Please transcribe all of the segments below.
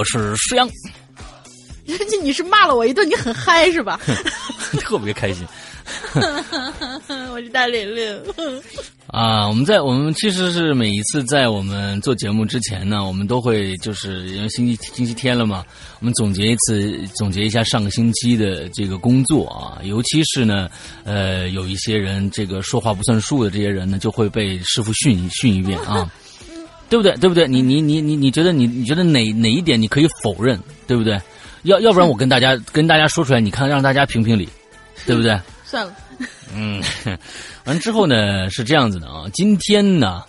我是施阳，人家你是骂了我一顿，你很嗨是吧？特别开心 我是大玲玲。啊！我们在我们其实是每一次在我们做节目之前呢，我们都会就是因为星期星期天了嘛，我们总结一次，总结一下上个星期的这个工作啊，尤其是呢，呃，有一些人这个说话不算数的这些人呢，就会被师傅训训一遍啊。对不对？对不对？你你你你你觉得你你觉得哪哪一点你可以否认？对不对？要要不然我跟大家跟大家说出来，你看让大家评评理，对不对？算了，嗯，完之后呢是这样子的啊，今天呢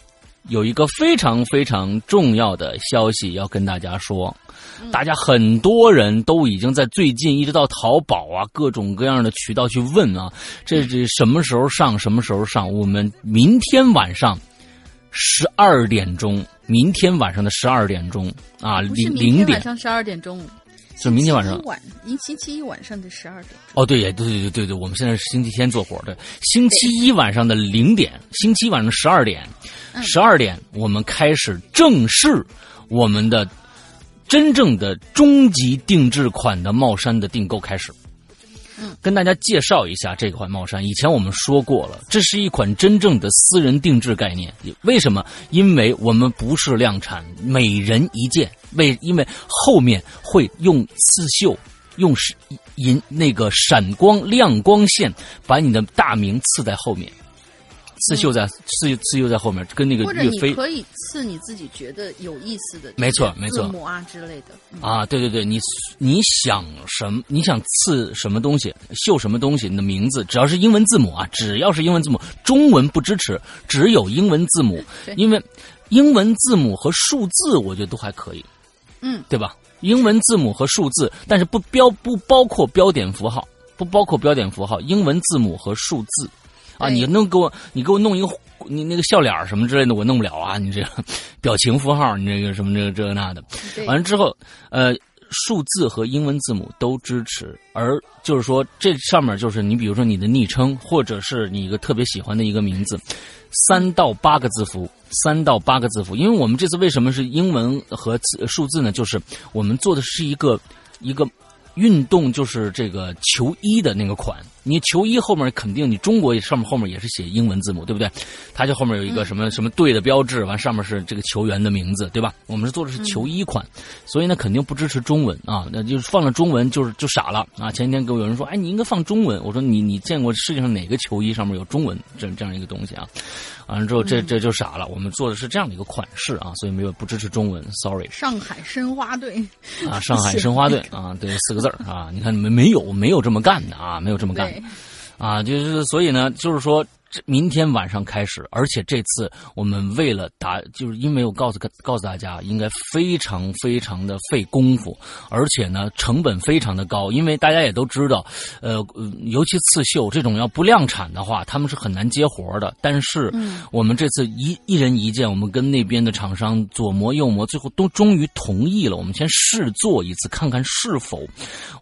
有一个非常非常重要的消息要跟大家说，大家很多人都已经在最近一直到淘宝啊各种各样的渠道去问啊，这这什么时候上什么时候上？我们明天晚上十二点钟，明天晚上的十二点钟啊，零零点。晚上十二点钟，是明天晚上。晚，星星期一晚上的十二点。哦，对对对对对对，我们现在是星期天做活的，星期一晚上的零点，星期一晚上十二点，十二点我们开始正式我们的真正的终极定制款的帽衫的订购开始。跟大家介绍一下这款帽衫。以前我们说过了，这是一款真正的私人定制概念。为什么？因为我们不是量产，每人一件。为因为后面会用刺绣。用银那个闪光亮光线把你的大名刺在后面，刺绣在刺刺绣在后面，跟那个岳飞你可以刺你自己觉得有意思的，没错没错字母啊之类的。嗯啊，对对对，你你想什么？你想刺什么东西，绣什么东西？你的名字只要是英文字母啊，只要是英文字母，中文不支持，只有英文字母，因为英文字母和数字，我觉得都还可以，嗯，对吧？英文字母和数字，但是不标不包括标点符号，不包括标点符号，英文字母和数字，啊，你弄给我你给我弄一个你那个笑脸儿什么之类的，我弄不了啊，你这个表情符号，你这个什么这个这个那的，完了之后，呃，数字和英文字母都支持，而就是说这上面就是你比如说你的昵称，或者是你一个特别喜欢的一个名字，三到八个字符，三到八个字符。因为我们这次为什么是英文和字数字呢？就是我们做的是一个一个运动，就是这个球衣的那个款。你球衣后面肯定你中国上面后面也是写英文字母，对不对？它就后面有一个什么、什么队的标志，完上面是这个球员的名字，对吧？我们是做的是球衣款，所以呢肯定不支持中文啊，那就是放了中文就是就傻了啊！前几天给我有人说，哎，你应该放中文，我说你你见过世界上哪个球衣上面有中文这这样一个东西啊？完了之后这这就傻了，我们做的是这样的一个款式啊，所以没有不支持中文，sorry。上海申花队，啊，上海申花队 啊，对，四个字儿啊，你看没没有没有这么干的啊，没有这么干的对，啊，就是所以呢，就是说明天晚上开始，而且这次我们为了达，就是因为我告诉告诉大家，应该非常非常的费功夫，而且呢成本非常的高，因为大家也都知道，呃，呃尤其刺绣这种要不量产的话，他们是很难接活的。但是我们这次一一人一件，我们跟那边的厂商左磨右磨，最后都终于同意了。我们先试做一次，看看是否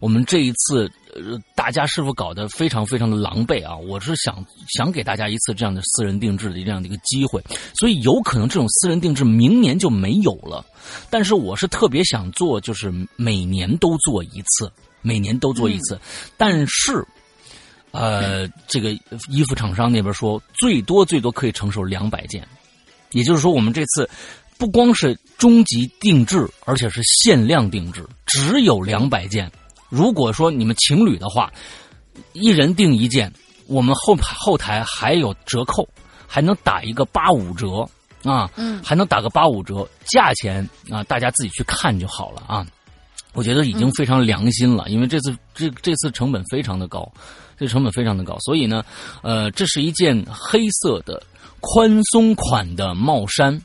我们这一次。呃，大家是否搞得非常非常的狼狈啊？我是想想给大家一次这样的私人定制的这样的一个机会，所以有可能这种私人定制明年就没有了。但是我是特别想做，就是每年都做一次，每年都做一次。但是，呃，这个衣服厂商那边说，最多最多可以承受两百件，也就是说，我们这次不光是终极定制，而且是限量定制，只有两百件。如果说你们情侣的话，一人订一件，我们后后台还有折扣，还能打一个八五折啊，嗯还能打个八五折，价钱啊大家自己去看就好了啊。我觉得已经非常良心了，因为这次这这次成本非常的高，这成本非常的高，所以呢，呃，这是一件黑色的宽松款的帽衫。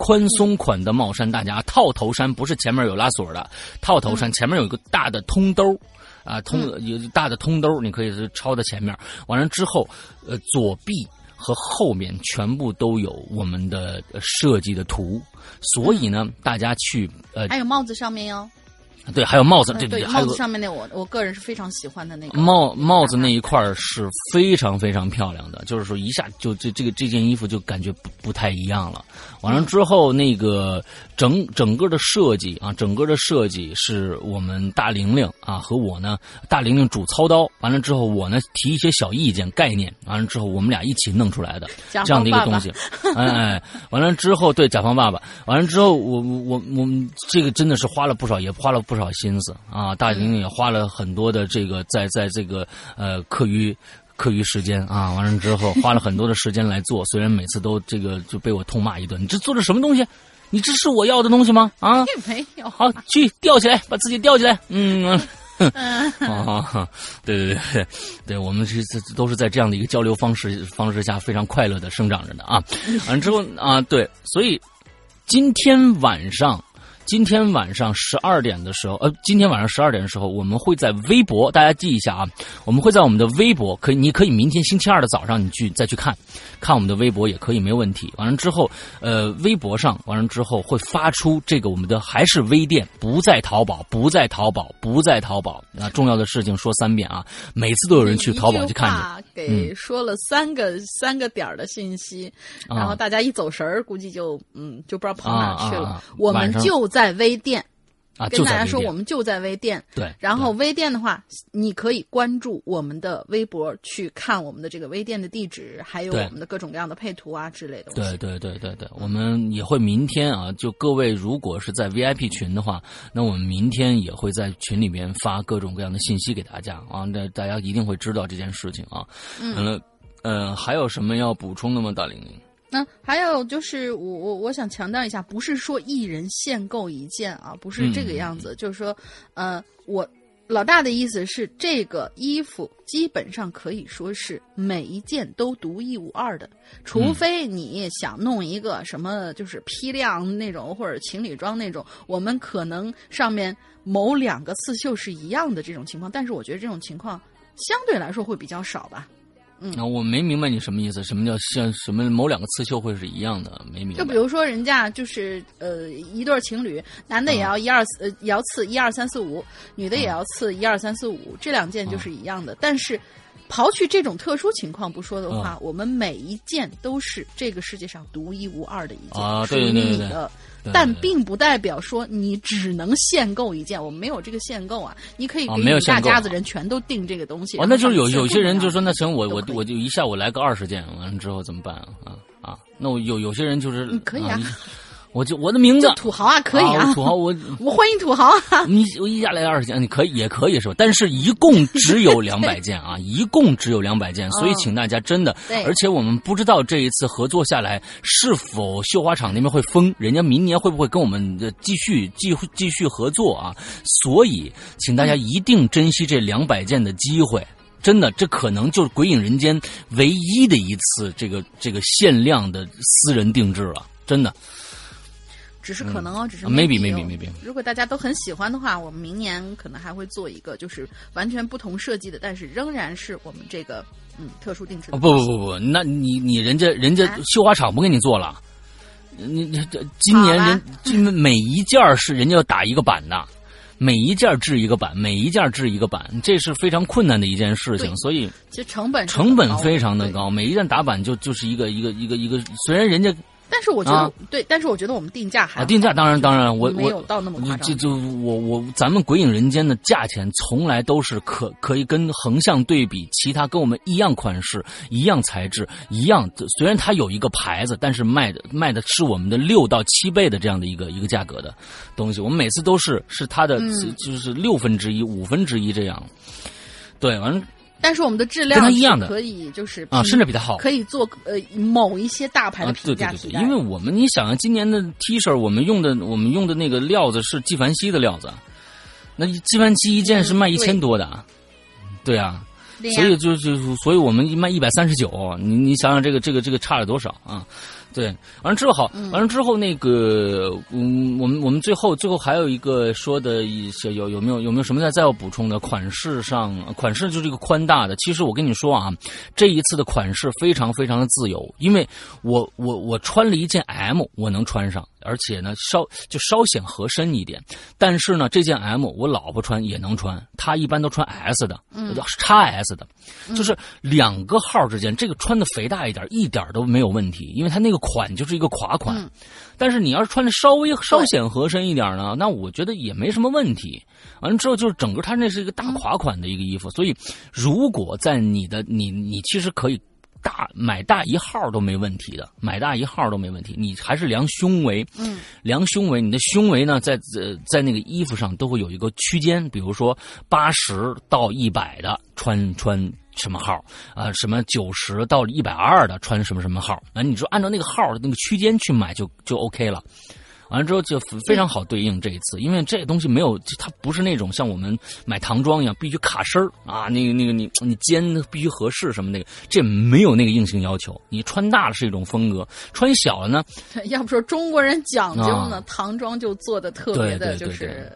宽松款的帽衫，大家套头衫不是前面有拉锁的，套头衫前面有一个大的通兜啊，通有大的通兜，你可以是抄在前面。完了之后，呃，左臂和后面全部都有我们的呃设计的图，所以呢，大家去呃，还有帽子上面哟，对，还有帽子，这对对，帽子上面那我我个人是非常喜欢的那个帽帽子那一块儿是非常非常漂亮的，就是说一下就这这个这件衣服就感觉不不太一样了。完了之后，那个整整个的设计啊，整个的设计是我们大玲玲啊和我呢，大玲玲主操刀，完了之后我呢提一些小意见概念，完了之后我们俩一起弄出来的甲这样的一个东西。哎哎，完了之后，对甲方爸爸，完了之后，我我我们这个真的是花了不少，也花了不少心思啊。大玲玲也花了很多的这个在在这个呃课余。课余时间啊，完了之后 花了很多的时间来做，虽然每次都这个就被我痛骂一顿，你这做的什么东西？你这是我要的东西吗？啊，并没有。好，去吊起来，把自己吊起来。嗯，啊，对对对对，对我们是这都是在这样的一个交流方式方式下非常快乐的生长着的啊。完了之后啊，对，所以今天晚上。今天晚上十二点的时候，呃，今天晚上十二点的时候，我们会在微博，大家记一下啊，我们会在我们的微博，可以，你可以明天星期二的早上你去再去看，看我们的微博也可以，没问题。完了之后，呃，微博上完了之后会发出这个我们的还是微店，不在淘宝，不在淘宝，不在淘宝啊！重要的事情说三遍啊，每次都有人去淘宝去看去。给说了三个、三个点儿的信息，啊然后大家一走神儿，估计就嗯就不知道跑哪去了。啊啊啊我们就在微店，啊，跟大家说我们就在微店。对，然后微店的话，你可以关注我们的微博，去看我们的这个微店的地址，还有我们的各种各样的配图啊之类的。对对对对对，我们也会明天啊，就各位如果是在 VIP 群的话，那我们明天也会在群里面发各种各样的信息给大家啊，那大家一定会知道这件事情啊。嗯，呃，还有什么要补充的吗？大玲玲？那还有就是我我我想强调一下，不是说一人限购一件啊，不是这个样子，就是说，呃，我老大的意思是，这个衣服基本上可以说是每一件都独一无二的，除非你想弄一个什么就是批量那种或者情侣装那种，我们可能上面某两个刺绣是一样的这种情况，但是我觉得这种情况相对来说会比较少吧。啊，我没明白你什么意思，什么叫像什么某两个刺绣会是一样的？没明白。就比如说，人家就是呃一对儿情侣，男的也要一二呃也要刺一二三四五，女的也要刺一二三四五，这两件就是一样的。但是，刨去这种特殊情况不说的话，我们每一件都是这个世界上独一无二的一件，啊属于对对对对你的。对但并不代表说你只能限购一件，我们没有这个限购啊！你可以啊给你大家子人全都订这个东西。哦，那就是有有些人就说，那行，我我我就一下我来个二十件，完了之后怎么办啊？啊啊，那我有有些人就是嗯可以啊一我就我的名字就土豪啊，可以啊，啊，土豪我 我欢迎土豪啊！你我一下来二十件，你可以也可以是吧？但是一共只有两百件啊，一共只有两百件，所以请大家真的，对而且我们不知道这一次合作下来是否绣花厂那边会封，人家明年会不会跟我们的继续继继续合作啊？所以请大家一定珍惜这两百件的机会。真的，这可能就是《鬼影人间》唯一的一次这个这个限量的私人定制了，真的。只是可能哦，只是啊，maybe maybe 哦。maybe 如果大家都很喜欢的话，我们明年可能还会做一个，就是完全不同设计的，但是仍然是我们这个嗯特殊定制的哦。不不不不，那你你人家人家啊？绣花厂不给你做了，你你这今年人今 每一件是人家要打一个版的，每一件制一个版，每一件制一个版，这是非常困难的一件事情，所以其实成本成本非常的高，每一件打版就就是一个一个一个一个，虽然人家但是我觉得、啊对，但是我觉得我们定价还啊定价当然当然我我没有到那么夸张。就就我我咱们鬼影人间的价钱从来都是可可以跟横向对比其他跟我们一样款式、一样材质、一样，虽然它有一个牌子，但是卖的卖的是我们的六到七倍的这样的一个一个价格的东西。我们每次都是是它的、嗯就是六分之一、五分之一这样。对，完了但是我们的质量跟它一样的可以就是啊，甚至比它好。可以做呃某一些大牌的评价。对对对，因为我们你想啊，今年的 T 恤我们用的我们用的那个料子是纪梵希的料子，那纪梵希一件是卖一千多的啊，对啊，所以就就所以我们卖一百三十九，你你想想这个这个这个差了多少啊？对，完了之后好，完了之后那个，嗯，我们我们最后最后还有一个说的一些有有没有有没有什么再再要补充的？款式上，款式就是一个宽大的。其实我跟你说啊，这一次的款式非常非常的自由，因为我我我穿了一件 M，我能穿上，而且呢稍就稍显合身一点。但是呢，这件 M 我老婆穿也能穿，她一般都穿 S 的，嗯，叉 S 的，就是两个号之间，这个穿的肥大一点，一点都没有问题，因为它那个款就是一个垮款。嗯但是你要是穿的稍微稍显合身一点呢，那我觉得也没什么问题。完了之后就是整个它那是一个大垮款的一个衣服，所以如果在你的你你其实可以。大买大一号都没问题的，买大一号都没问题。你还是量胸围，嗯，量胸围，你的胸围呢，在呃在那个衣服上都会有一个区间，比如说八十到一百的穿穿什么号啊、什么九十到一百二的穿什么什么号啊，你说按照那个号的那个区间去买就就 OK 了。完了之后就非常好对应这一次，因为这东西没有，它不是那种像我们买唐装一样必须卡身儿啊，那个那个你你肩必须合适什么那个，这没有那个硬性要求。你穿大了是一种风格，穿小了呢，要不说中国人讲究呢，啊唐装就做的特别的，就是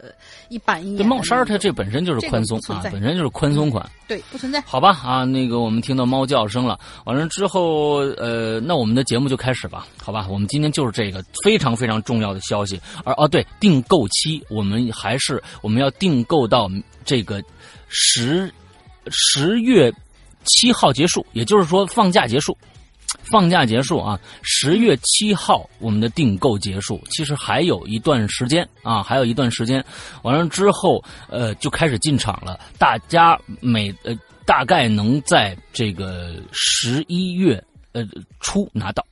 一板一眼这。帽衫儿它这本身就是宽松啊本身就是宽松款。对不存在。好吧啊，那个我们听到猫叫声了，完了之后，呃，那我们的节目就开始吧，好吧？我们今天就是这个非常非常重要的消息，而哦对，订购期我们还是我们要订购到这个十十月七号结束，也就是说放假结束。放假结束啊，十月七号我们的订购结束，其实还有一段时间啊，还有一段时间。完了之后，呃，就开始进场了。大家每呃大概能在这个十一月呃初拿到，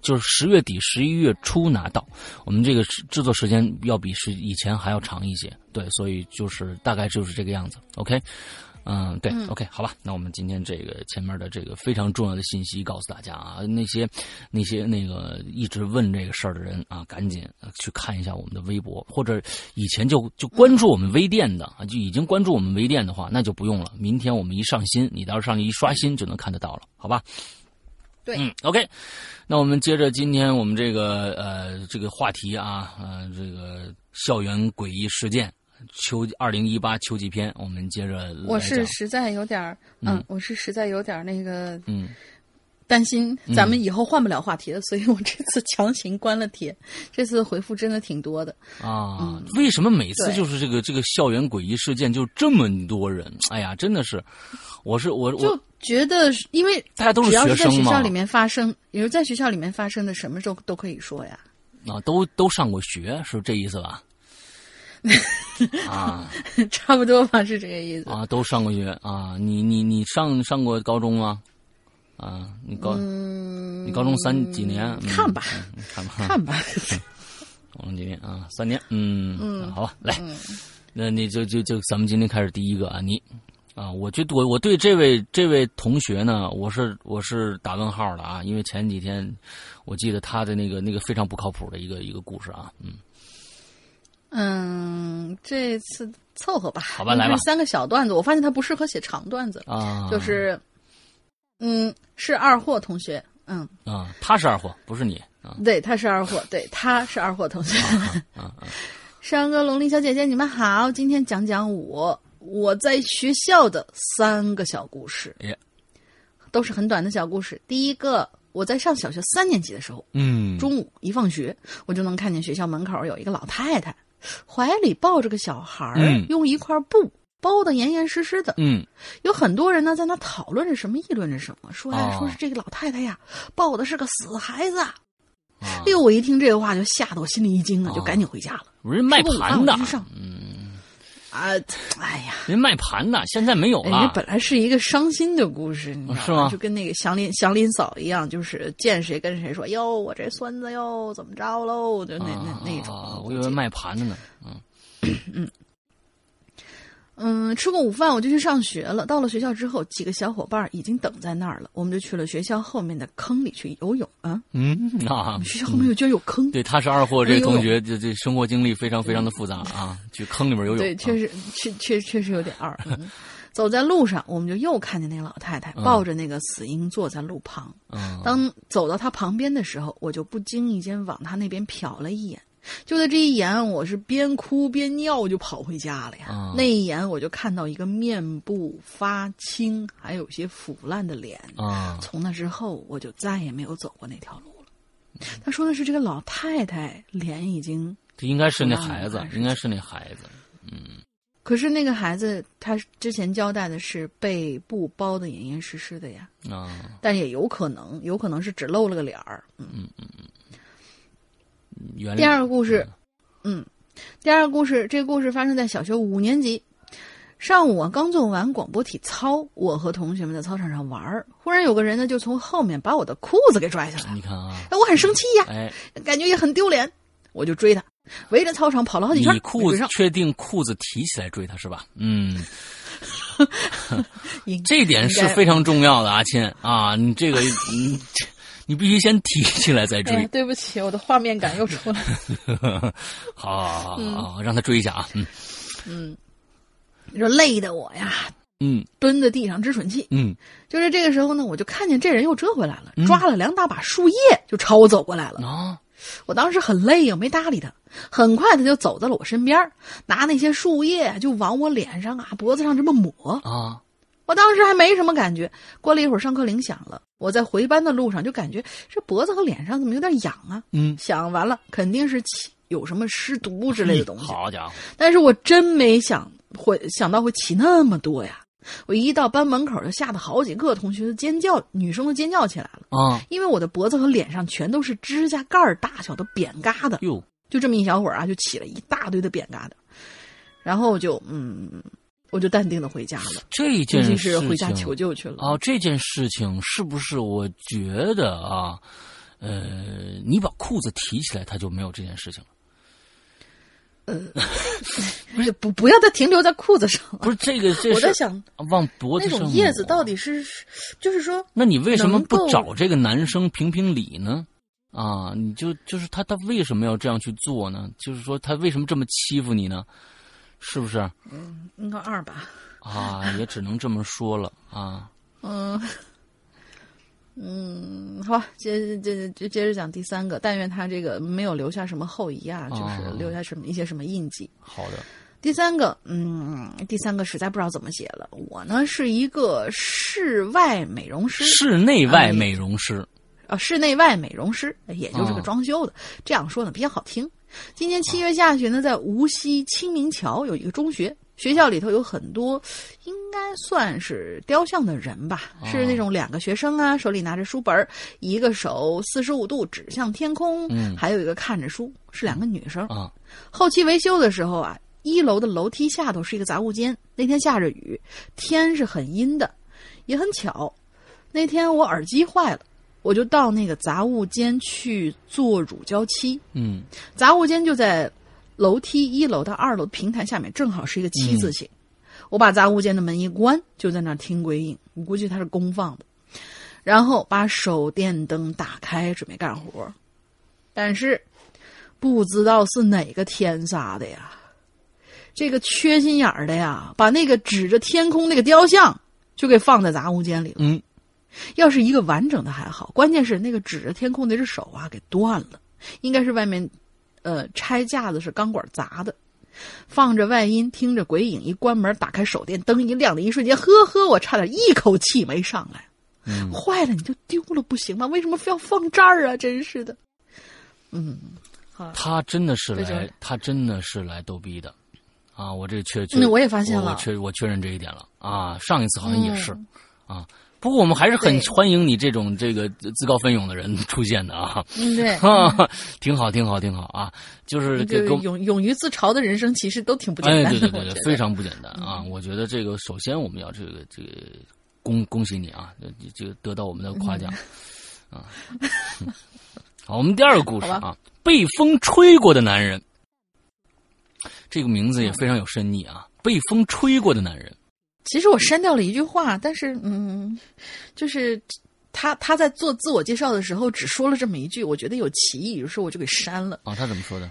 就是十月底、十一月初拿到。我们这个制制作时间要比是以前还要长一些，对，所以就是大概就是这个样子。OK。嗯，对、o k 好吧，那我们今天这个前面的这个非常重要的信息告诉大家啊，那些那些那个一直问这个事儿的人啊，赶紧呃去看一下我们的微博，或者以前就就关注我们微店的啊，就已经关注我们微店的话，那就不用了。明天我们一上新，你到时候上去一刷新就能看得到了，好吧？对嗯，OK，那我们接着今天我们这个呃这个话题啊，呃这个校园诡异事件。秋二零一八秋季篇，我们接着我是实在有点儿，嗯嗯，我是实在有点儿那个嗯担心咱们以后换不了话题了，所以我这次强行关了帖。这次回复真的挺多的，啊，为什么每次就是这个这个校园诡异事件就这么多人？哎呀，真的是，我是我就觉得因为大家都是只要是在学生嘛学校里面发生，也是在学校里面发生的，什么时候都可以说呀。啊，都都上过学，是这意思吧？啊差不多吧，是这个意思。啊，都上过学啊！你你你上上过高中吗？啊，你高、嗯，你高中三几年？嗯看吧，嗯看吧，看吧。高中几年啊？三年。嗯嗯好吧，来，嗯那你就就就咱们今天开始第一个啊，你啊，我觉得我我对这位这位同学呢，我是我是打问号的啊，因为前几天我记得他的那个那个非常不靠谱的一个一个故事啊，嗯嗯，这次凑合吧，好吧来吧三个小段子，我发现他不适合写长段子，啊，就是，嗯，是二货同学，嗯，啊，他是二货，不是你啊对，他是二货，对，他是二货同学。啊啊！山哥、龙鳞小姐姐，你们好，今天讲讲我我在学校的三个小故事，耶都是很短的小故事。第一个，我在上小学三年级的时候，嗯，中午一放学，我就能看见学校门口有一个老太太，怀里抱着个小孩儿，嗯。用一块布包的严严实实的。嗯。有很多人呢在那讨论着什么，议论着什么，说呀，哦说是这个老太太呀抱的是个死孩子哎，呦，我一听这个话就吓得我心里一惊啊，就哦赶紧回家了。人卖盘的嗯，啊，哎呀，人卖盘的，现在没有人家。本来是一个伤心的故事，你知道 是吗？就跟那个祥林祥林嫂一样，就是见谁跟谁说哟，我这孙子哟怎么着喽，就那那那种我以为卖盘的呢。嗯。嗯，吃过午饭我就去上学了。到了学校之后，几个小伙伴已经等在那儿了，我们就去了学校后面的坑里去游泳啊。嗯啊，学校后面有居然有坑，对，他是二货，这个同学这这生活经历非常非常的复杂啊，去坑里面游泳。对，确实确确确实有点二。嗯走在路上，我们就又看见那个老太太抱着那个死婴坐在路旁。嗯，当走到她旁边的时候，我就不经意间往她那边瞟了一眼。就在这一眼，我是边哭边尿就跑回家了呀。啊那一眼，我就看到一个面部发青，还有些腐烂的脸。啊从那之后，我就再也没有走过那条路了。他说的是这个老太太脸已经，这应该是那孩子应该是那孩子。嗯可是那个孩子他之前交代的是被布包的严严实实的呀，啊，但也有可能，有可能是只露了个脸儿。嗯嗯嗯，原来第二个故事，嗯，第二个故事，这个故事发生在小学五年级。上午啊，刚做完广播体操，我和同学们在操场上玩儿，忽然有个人呢就从后面把我的裤子给拽下来，你看啊，哎，我很生气呀，哎，感觉也很丢脸，我就追他，围着操场跑了好几圈，你裤子确定裤子提起来追他是吧？嗯，这点是非常重要的，啊，亲啊，你这个你 你必须先提起来再追。对不起，我的画面感又出来了。好好好好，让他追一下啊。嗯嗯，你说累的我呀，嗯蹲在地上支喘气。嗯就是这个时候呢，我就看见这人又折回来了，嗯抓了两大把树叶就朝我走过来了。啊我当时很累呀，没搭理他。很快他就走到了我身边，拿那些树叶就往我脸上啊、脖子上这么抹。啊我当时还没什么感觉。过了一会儿，上课铃响了，我在回班的路上就感觉这脖子和脸上怎么有点痒啊？嗯想完了，肯定是起有什么湿毒之类的东西。好家伙，但是我真没想会想到会起那么多呀！我一到班门口就吓得好几个同学都尖叫，女生都尖叫起来了，啊因为我的脖子和脸上全都是指甲盖儿大小的扁疙瘩，哟就这么一小会儿啊，就起了一大堆的扁疙瘩，然后就嗯，我就淡定的回家了，这件事情是回家求救去了。哦，这件事情是不是？我觉得啊，呃，你把裤子提起来，他就没有这件事情了。呃 不是不不要再停留在裤子上了。不是这个，这是我在想，往脖子上那种叶子到底是，就是说，那你为什么不找这个男生评评理呢？啊，你就就是他他为什么要这样去做呢？就是说他为什么这么欺负你呢？是不是？嗯应该二吧？啊，也只能这么说了啊。嗯，嗯，好吧，接接接接着讲第三个。但愿他这个没有留下什么后遗啊，就是哦留下什么一些什么印记。好的，第三个，嗯，第三个实在不知道怎么写了。我呢是一个室外美容师，室内外哎美容师啊，室内外美容师，也就是个哦装修的。这样说呢比较好听。今年七月下旬呢，在无锡清明桥有一个中学，学校里头有很多，应该算是雕像的人吧，是那种两个学生啊，手里拿着书本儿，一个手四十五度指向天空，嗯还有一个看着书，是两个女生。啊后期维修的时候啊，一楼的楼梯下头是一个杂物间。那天下着雨，天是很阴的，也很巧，那天我耳机坏了，我就到那个杂物间去做乳胶漆。嗯杂物间就在楼梯一楼到二楼平台下面，正好是一个七字形。我把杂物间的门一关，就在那儿听鬼影。我估计它是公放的，然后把手电灯打开，准备干活。但是不知道是哪个天杀的呀，这个缺心眼儿的呀，把那个指着天空那个雕像就给放在杂物间里了。嗯，要是一个完整的还好，关键是那个指着天空那只手啊给断了，应该是外面，呃，拆架子是钢管砸的。放着外音，听着鬼影，一关门，打开手电，灯一亮的一瞬间，呵呵，我差点一口气没上来。嗯坏了，你就丢了不行吗？为什么非要放这儿啊？真是的。嗯，好，他真的是来他真的是来逗逼的，啊，我这确确，嗯我也发现了我确我确认这一点了啊，上一次好像也是、嗯啊，不过我们还是很欢迎你这种这个自告奋勇的人 出现的啊，嗯，对，哈，挺好，挺好，挺好啊，就是这个勇勇于自嘲的人生，其实都挺不简哎，单的。对对对对，非常不简单啊！我觉得这个首先我们要这个这个恭恭喜你啊，这这个得到我们的夸奖。啊。好，我们第二个故事啊，被风吹过的男人，这个名字也非常有深意啊。被风吹过的男人，其实我删掉了一句话，但是嗯，就是他他在做自我介绍的时候只说了这么一句，我觉得有歧义，于是我就给删了。啊，他怎么说的？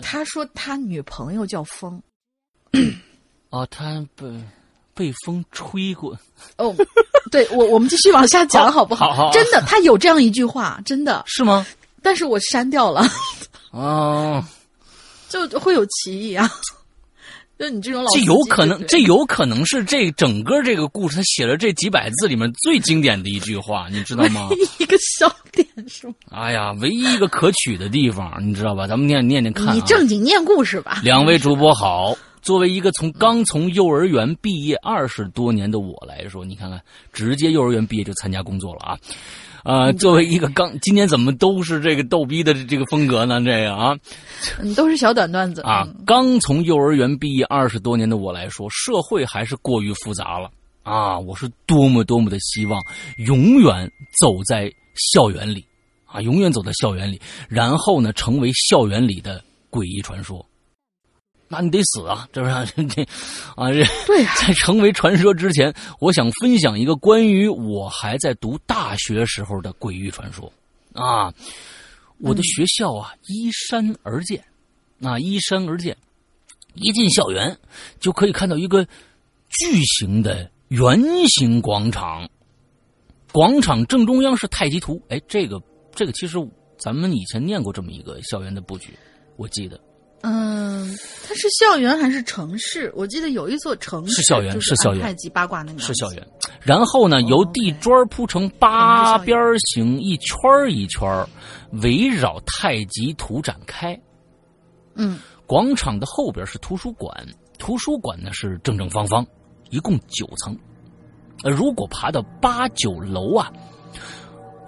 他说他女朋友叫风，哦，他被被风吹过，哦，对我我们继续往下讲好不好好好真的，他有这样一句话，真的，是吗？但是我删掉了，哦，就会有歧义啊。就你这种老这有可能，这有可能是这整个这个故事他写了这几百字里面最经典的一句话，你知道吗？一个笑点是吗？哎呀，唯一一个可取的地方，你知道吧？咱们念念念看、啊。你正经念故事吧。两位主播好。作为一个从刚从幼儿园毕业二十多年的我来说，你看看，直接幼儿园毕业就参加工作了啊！啊、作为一个刚今年怎么都是这个逗逼的这个风格呢？这个啊嗯，都是小短段子啊，嗯刚从幼儿园毕业二十多年的我来说，社会还是过于复杂了啊！我是多么多么的希望永远走在校园里啊，永远走在校园里，然后呢，成为校园里的诡异传说。那你得死啊，这不是这啊这对呀、在成为传说之前，我想分享一个关于我还在读大学时候的鬼域传说啊。我的学校啊，依山而建，啊，依山而建，一进校园就可以看到一个巨型的圆形广场，广场正中央是太极图。哎，这个这个其实咱们以前念过这么一个校园的布局，我记得。嗯，它是校园还是城市？我记得有一座城市是校园是校园太极八卦那个是校园。然后呢，由地砖铺成八边形，一圈一圈，围绕太极图展开。嗯广场的后边是图书馆，图书馆呢是正正方方，一共九层。呃，如果爬到八九楼啊，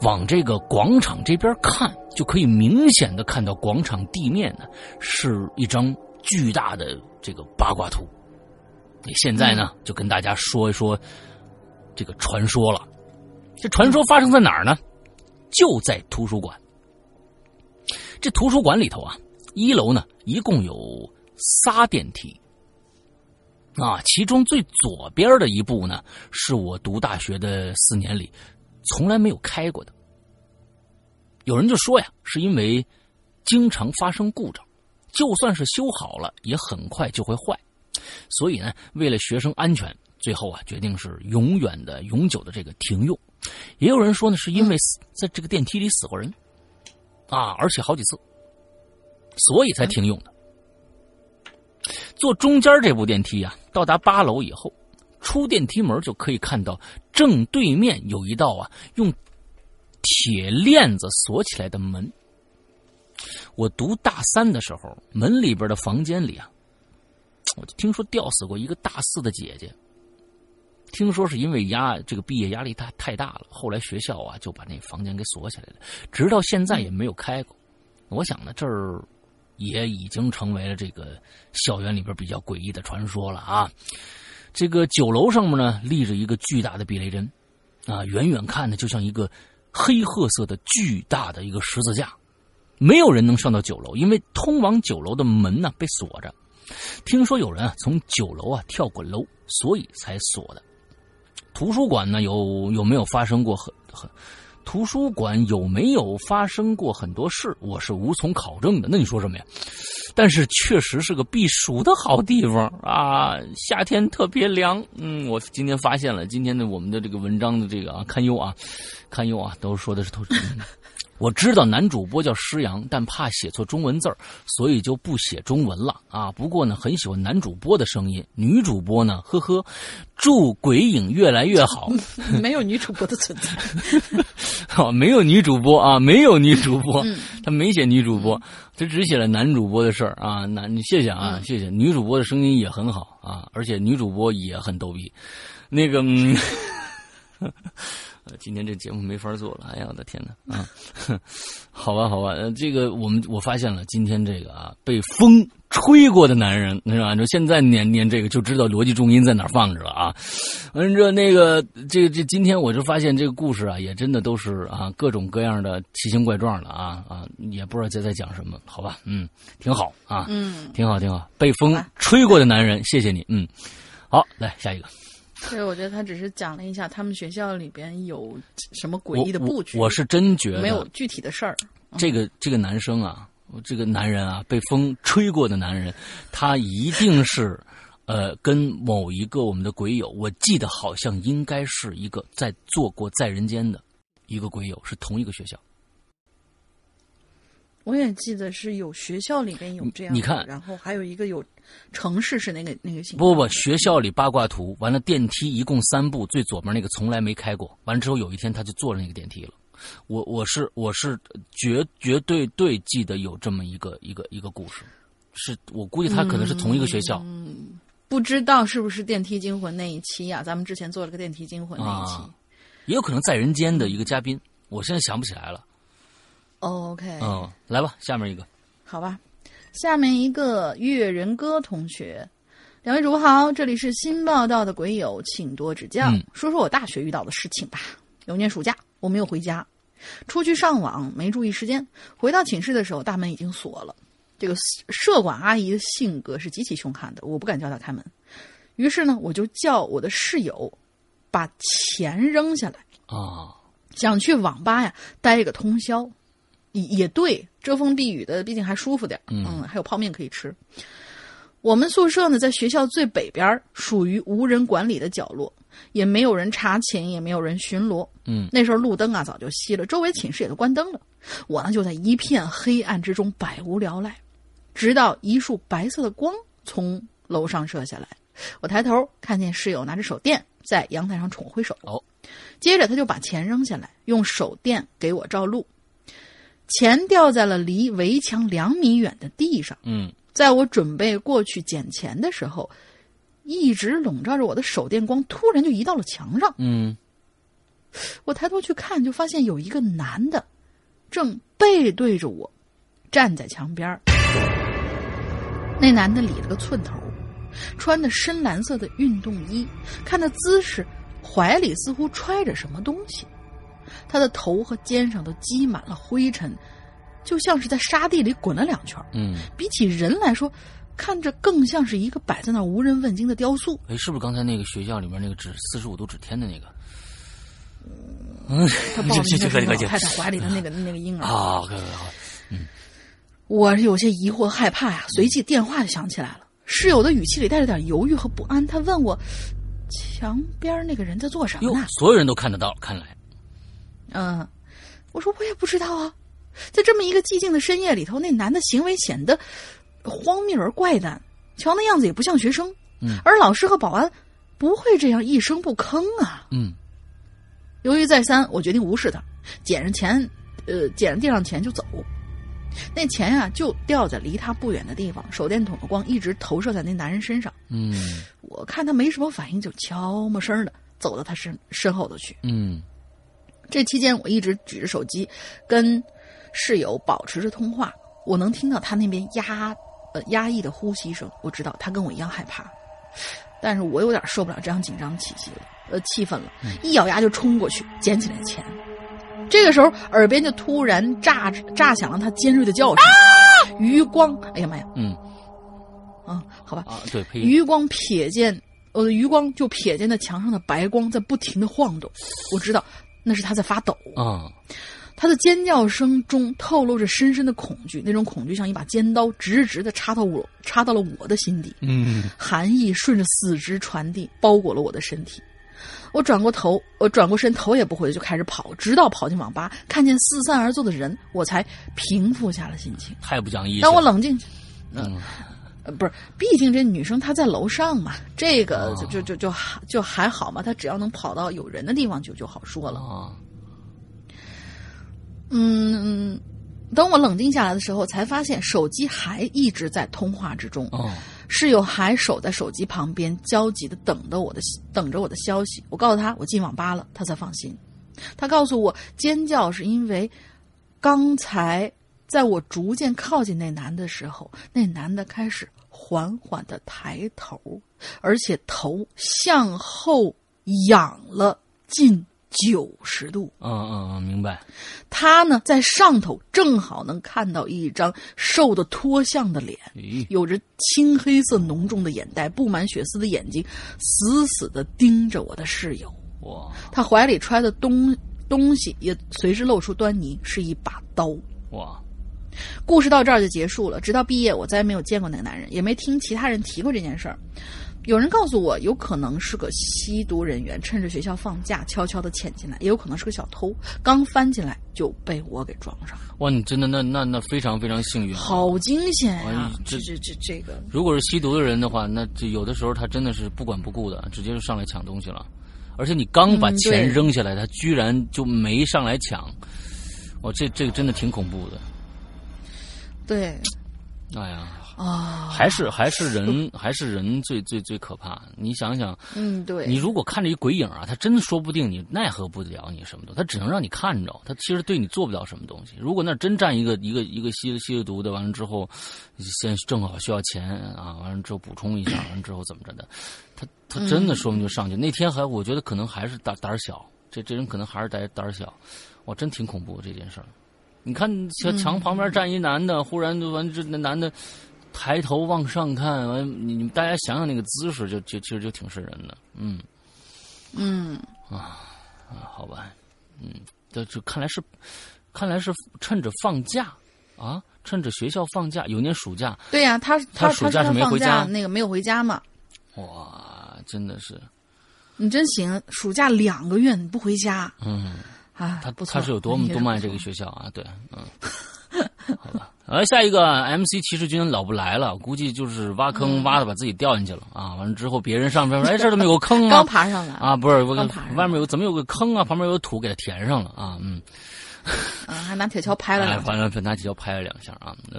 往这个广场这边看，就可以明显的看到广场地面呢是一张巨大的这个八卦图。那现在呢，就跟大家说一说这个传说了。这传说发生在哪儿呢？就在图书馆。这图书馆里头啊，一楼呢一共有仨电梯。啊，其中最左边的一部呢，是我读大学的四年里从来没有开过的。有人就说呀，是因为经常发生故障，就算是修好了，也很快就会坏。所以呢，为了学生安全，最后啊决定是永远的、永久的这个停用。也有人说呢，是因为死在这个电梯里死过人，啊，而且好几次，所以才停用的。坐中间这部电梯啊，到达八楼以后，出电梯门就可以看到正对面有一道啊用铁链子锁起来的门。我读大三的时候，门里边的房间里啊，我就听说吊死过一个大四的姐姐。听说是因为压这个毕业压力太太大了，后来学校啊就把那房间给锁起来了，直到现在也没有开过。我想呢，这儿也已经成为了这个校园里边比较诡异的传说了啊。这个酒楼上面呢立着一个巨大的避雷针，啊，远远看呢就像一个黑褐色的巨大的一个十字架。没有人能上到酒楼，因为通往酒楼的门呢被锁着。听说有人啊从酒楼啊跳过楼，所以才锁的。图书馆呢有有没有发生过很很图书馆有没有发生过很多事，我是无从考证的。那你说什么呀？但是确实是个避暑的好地方啊，夏天特别凉。嗯，我今天发现了，今天的我们的这个文章的这个啊堪忧啊，堪忧啊，都说的是图书。嗯我知道男主播叫施阳，但怕写错中文字儿，所以就不写中文了啊。不过呢，很喜欢男主播的声音，女主播呢，呵呵，祝鬼影越来越好。没有女主播的存在。好，没有女主播啊，没有女主播，嗯他没写女主播，他只写了男主播的事儿啊。男，谢谢啊，嗯谢谢。女主播的声音也很好啊，而且女主播也很逗逼。那个，今天这节目没法做了，哎呀，我的天哪啊！好吧，好吧，呃，这个我们我发现了，今天这个啊，被风吹过的男人是吧？就现在念念这个就知道逻辑重音在哪放着了啊。完这那个这这今天我就发现这个故事啊，也真的都是啊各种各样的奇形怪状的啊啊，也不知道在在讲什么，好吧，嗯，挺好啊，嗯，挺好挺好。被风吹过的男人，谢谢你，嗯，好，来下一个。所以我觉得他只是讲了一下他们学校里边有什么诡异的布局，我，我是真觉得没有具体的事儿。这个这个男生啊，这个男人啊，被风吹过的男人，他一定是，呃，跟某一个我们的鬼友，我记得好像应该是一个在做过在人间的一个鬼友，是同一个学校。我也记得是有学校里边有这样，你看然后还有一个有城市是那个那个。不不不，学校里八卦图，完了电梯一共三部，最左边那个从来没开过，完了之后有一天他就坐着那个电梯了。我我是我是绝绝对对记得有这么一个一个一个故事，是我估计他可能是同一个学校。嗯不知道是不是电梯惊魂那一期呀、咱们之前做了个电梯惊魂那一期。啊也有可能在人间的一个嘉宾，我现在想不起来了。哦 OK，、嗯，来吧，下面一个。好吧，下面一个岳仁歌同学，两位主播好，这里是新报道的鬼友，请多指教。嗯说说我大学遇到的事情吧。有年暑假，我没有回家，出去上网，没注意时间，回到寝室的时候，大门已经锁了。这个舍管阿姨的性格是极其凶悍的，我不敢叫她开门。于是呢，我就叫我的室友把钱扔下来，啊，想去网吧呀待一个通宵，也也对，遮风避雨的，毕竟还舒服点儿嗯还有泡面可以吃。我们宿舍呢，在学校最北边，属于无人管理的角落，也没有人查寝，也没有人巡逻。嗯那时候路灯啊早就熄了，周围寝室也都关灯了。我呢就在一片黑暗之中百无聊赖，直到一束白色的光从楼上射下来，我抬头看见室友拿着手电在阳台上冲我挥手。哦，接着他就把钱扔下来，用手电给我照路。钱掉在了离围墙两米远的地上。嗯在我准备过去捡钱的时候，一直笼罩着我的手电光突然就移到了墙上。嗯我抬头去看，就发现有一个男的正背对着我，站在墙边儿。那男的理了个寸头，穿的深蓝色的运动衣，看那姿势，怀里似乎揣着什么东西。他的头和肩上都积满了灰尘，就像是在沙地里滚了两圈。嗯，比起人来说，看着更像是一个摆在那儿无人问津的雕塑。哎，是不是刚才那个学校里面那个指四十五度指天的那个？嗯，他抱着这这这这那个老太太怀里的那个 那个婴儿。啊，可以好，我有些疑惑害怕呀，随即电话就响起来了。室友的语气里带着点犹豫和不安，他问我：“墙边那个人在做什么所有人都看得到，看来，？”嗯，我说我也不知道啊。在这么一个寂静的深夜里头，那男的行为显得荒谬而怪诞，瞧那样子也不像学生。嗯而老师和保安不会这样一声不吭啊。嗯犹豫再三，我决定无视他，捡着钱，呃，捡着地上钱就走。那钱呀、就掉在离他不远的地方，手电筒的光一直投射在那男人身上。嗯我看他没什么反应，就悄没声的走到他身身后头去。嗯这期间，我一直举着手机跟室友保持着通话，我能听到他那边压呃压抑的呼吸声，我知道他跟我一样害怕，但是我有点受不了这样紧张的气息了，呃气氛了，一咬牙就冲过去捡起来钱。这个时候，耳边就突然炸炸响了他尖锐的叫声，余光，哎呀妈呀，嗯。啊，好吧，啊，对，余光瞥见我的余光就瞥见那墙上的白光在不停的晃动，我知道那是他在发抖。啊，他的尖叫声中透露着深深的恐惧，那种恐惧像一把尖刀，直直的插到我，插到了我的心底。嗯寒意顺着四肢传递，包裹了我的身体。我转过头，我转过身，头也不回的就开始跑，直到跑进网吧，看见四散而坐的人，我才平复下了心情。太不讲义气了。当我冷静，嗯呃，不是，毕竟这女生她在楼上嘛，这个哦就就就就还就还好嘛，她只要能跑到有人的地方就就好说了。啊，嗯，等我冷静下来的时候，才发现手机还一直在通话之中。哦，室友还守在手机旁边，焦急的等着我的等着我的消息。我告诉他我进网吧了，他才放心。他告诉我，尖叫是因为刚才在我逐渐靠近那男的时候，那男的开始缓缓的抬头，而且头向后仰了近九十度。嗯嗯嗯，明白。他呢，在上头正好能看到一张瘦的脱相的脸。有着青黑色浓重的眼袋，布满血丝的眼睛，死死的盯着我的室友。哇他怀里揣的东东西也随之露出端倪，是一把刀。哇，故事到这儿就结束了。直到毕业，我再也没有见过那个男人，也没听其他人提过这件事儿。有人告诉我，有可能是个吸毒人员，趁着学校放假悄悄的潜进来；也有可能是个小偷，刚翻进来就被我给撞上了。哇，你真的那那那非常非常幸运。好惊险呀、哎这这这这这个，如果是吸毒的人的话，那就有的时候他真的是不管不顾的，直接就上来抢东西了。而且你刚把嗯钱扔下来，他居然就没上来抢。哇，这这个真的挺恐怖的。对哎呀，啊，还是还是人还是人最最最可怕。你想想，嗯，对，你如果看着一鬼影啊，他真的说不定你奈何不了你什么的，他只能让你看着，他其实对你做不了什么东西。如果那真站一个一个一个吸了吸了毒的，完了之后，先正好需要钱啊，完了之后补充一下，完了之后怎么着的，他他真的说不定就上去。那天还我觉得可能还是胆胆儿小，这这人可能还是胆胆儿小，哇，真挺恐怖这件事儿。你看墙墙旁边站一男的，忽然就完这那男的抬头往上看，完你你们大家想想那个姿势就，就其实就挺瘆人的。嗯。嗯，啊，好吧，嗯，这这看来是看来是趁着放假啊，趁着学校放假，有年暑假，对呀、他他他暑假没回家假，那个没有回家嘛。哇，真的是，你真行，暑假两个月你不回家。嗯，啊？他不，他是有多么多么爱这个学校啊？对，嗯，好吧。呃，下一个 MC 骑士军老不来了，估计就是挖坑挖的把自己掉进去了、啊！完了之后，别人上边说：“哎，这怎么有个坑啊 刚？”爬上来啊，不是，我刚爬上外面有怎么有个坑啊？旁边有土给它填上了啊，嗯，啊，还拿铁锹拍了哎，两下。反正拿铁锹拍了两下啊。那，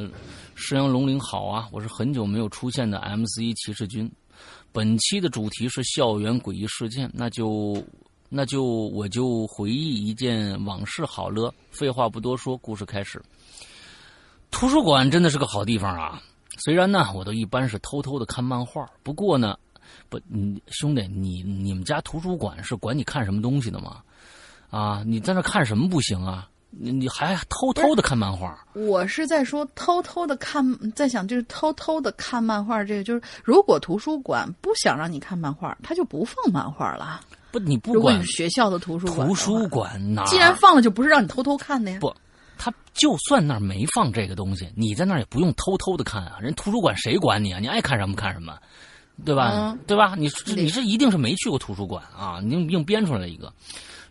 石羊龙鳞好啊，我是很久没有出现的 MC 骑士军。本期的主题是校园诡异事件，那就那就我就回忆一件往事好了。废话不多说，故事开始。图书馆真的是个好地方啊！虽然呢，我都一般是偷偷的看漫画，不过呢，不，你兄弟，你你们家图书馆是管你看什么东西的吗？啊，你在那看什么不行啊？你你还偷偷的看漫画？我是在说偷偷的看，在想就是偷偷的看漫画，这个就是如果图书馆不想让你看漫画，他就不放漫画了。不，你不管你学校的图书馆，图书馆哪，既然放了，就不是让你偷偷看的呀。不，他就算那儿没放这个东西，你在那儿也不用偷偷的看啊。人图书馆谁管你啊？你爱看什么看什么，对吧？嗯对吧？你你是一定是没去过图书馆啊，你硬硬编出来一个。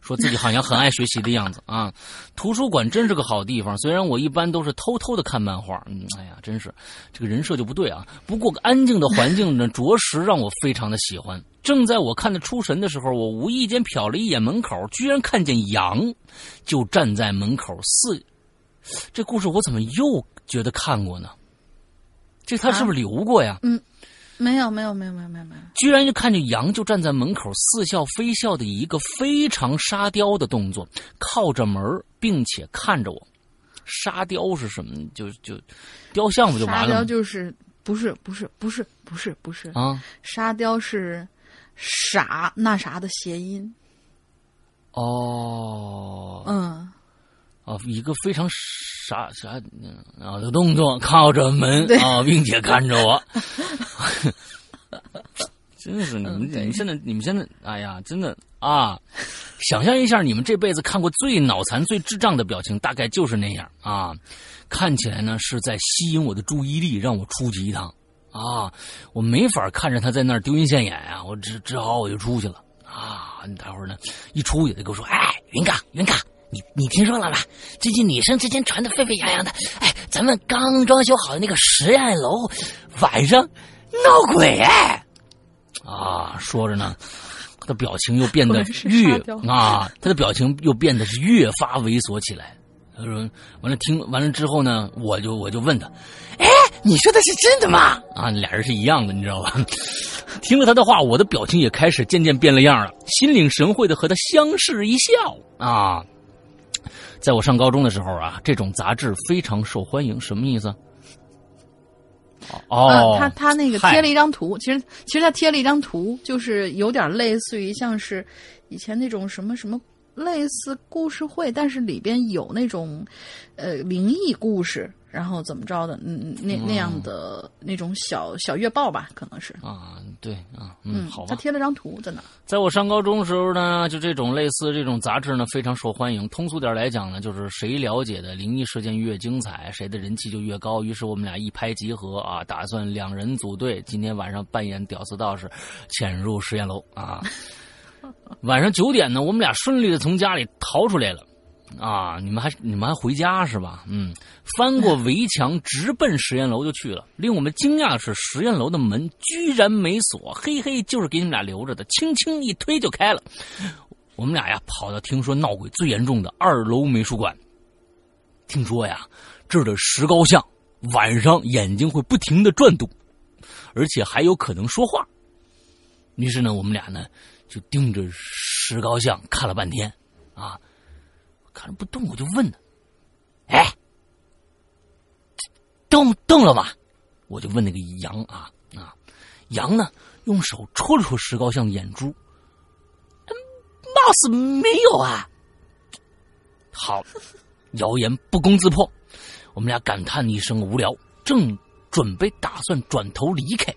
说自己好像很爱学习的样子啊！图书馆真是个好地方，虽然我一般都是偷偷的看漫画，嗯，哎呀，真是这个人设就不对啊。不过安静的环境呢，着实让我非常的喜欢。正在我看得出神的时候，我无意间瞟了一眼门口，居然看见羊就站在门口四。这故事我怎么又觉得看过呢？这他是不是留过呀？没有，没有，没有，没有，没有，没有。居然就看见羊就站在门口似笑非笑的一个非常沙雕的动作，靠着门并且看着我。沙雕是什么？就就雕像不就完了沙雕？就是不是不是不是不是不是，啊沙雕是傻那啥的谐音。哦嗯，啊，一个非常傻傻啊的动作，靠着门啊，并且看着我。真是你们，你们现在，你们现在，哎呀，真的啊，想象一下，你们这辈子看过最脑残、最智障的表情，大概就是那样啊！看起来呢是在吸引我的注意力，让我出去一趟啊！我没法看着他在那儿丢人现眼啊，我只只好我就出去了啊！你待会儿呢，一出去他跟我说：“哎，云哥，云哥，你你听说了吧？最近女生之间传的沸沸扬扬的，哎，咱们刚装修好的那个实验楼晚上闹鬼哎！”啊，说着呢。他的表情又变得越啊，他的表情又变得是越发猥琐起来。他说：“完了，听完了之后呢，我就我就问他，哎，你说的是真的吗？啊，俩人是一样的，你知道吧？听了他的话，我的表情也开始渐渐变了样了，心领神会的和他相视一笑啊。在我上高中的时候啊，这种杂志非常受欢迎，什么意思？哦，他他那个贴了一张图，其实其实他贴了一张图，就是有点类似于像是以前那种什么什么类似故事会，但是里边有那种呃灵异故事。然后怎么着的？嗯，那那样的那种小小月报吧，可能是啊，对啊，嗯，好吧。他贴了张图在哪？在我上高中的时候呢，就这种类似这种杂志呢，非常受欢迎。通俗点来讲呢，就是谁了解的灵异事件越精彩，谁的人气就越高。于是我们俩一拍即合啊，打算两人组队，今天晚上扮演屌丝道士，潜入实验楼啊。晚上九点呢，我们俩顺利的从家里逃出来了。啊！你们还你们还回家是吧？嗯，翻过围墙，直奔实验楼就去了。令我们惊讶的是，实验楼的门居然没锁，嘿嘿，就是给你们俩留着的，轻轻一推就开了。我们俩呀，跑到听说闹鬼最严重的二楼美术馆。听说呀，这儿的石膏像晚上眼睛会不停的转动，而且还有可能说话。于是呢，我们俩呢就盯着石膏像看了半天，啊。看着不动，我就问他：“哎，动动了吗？”我就问那个羊啊啊，羊呢，用手戳了戳石膏像的眼珠，貌似没有啊。好，谣言不攻自破，我们俩感叹一声无聊，正准备打算转头离开，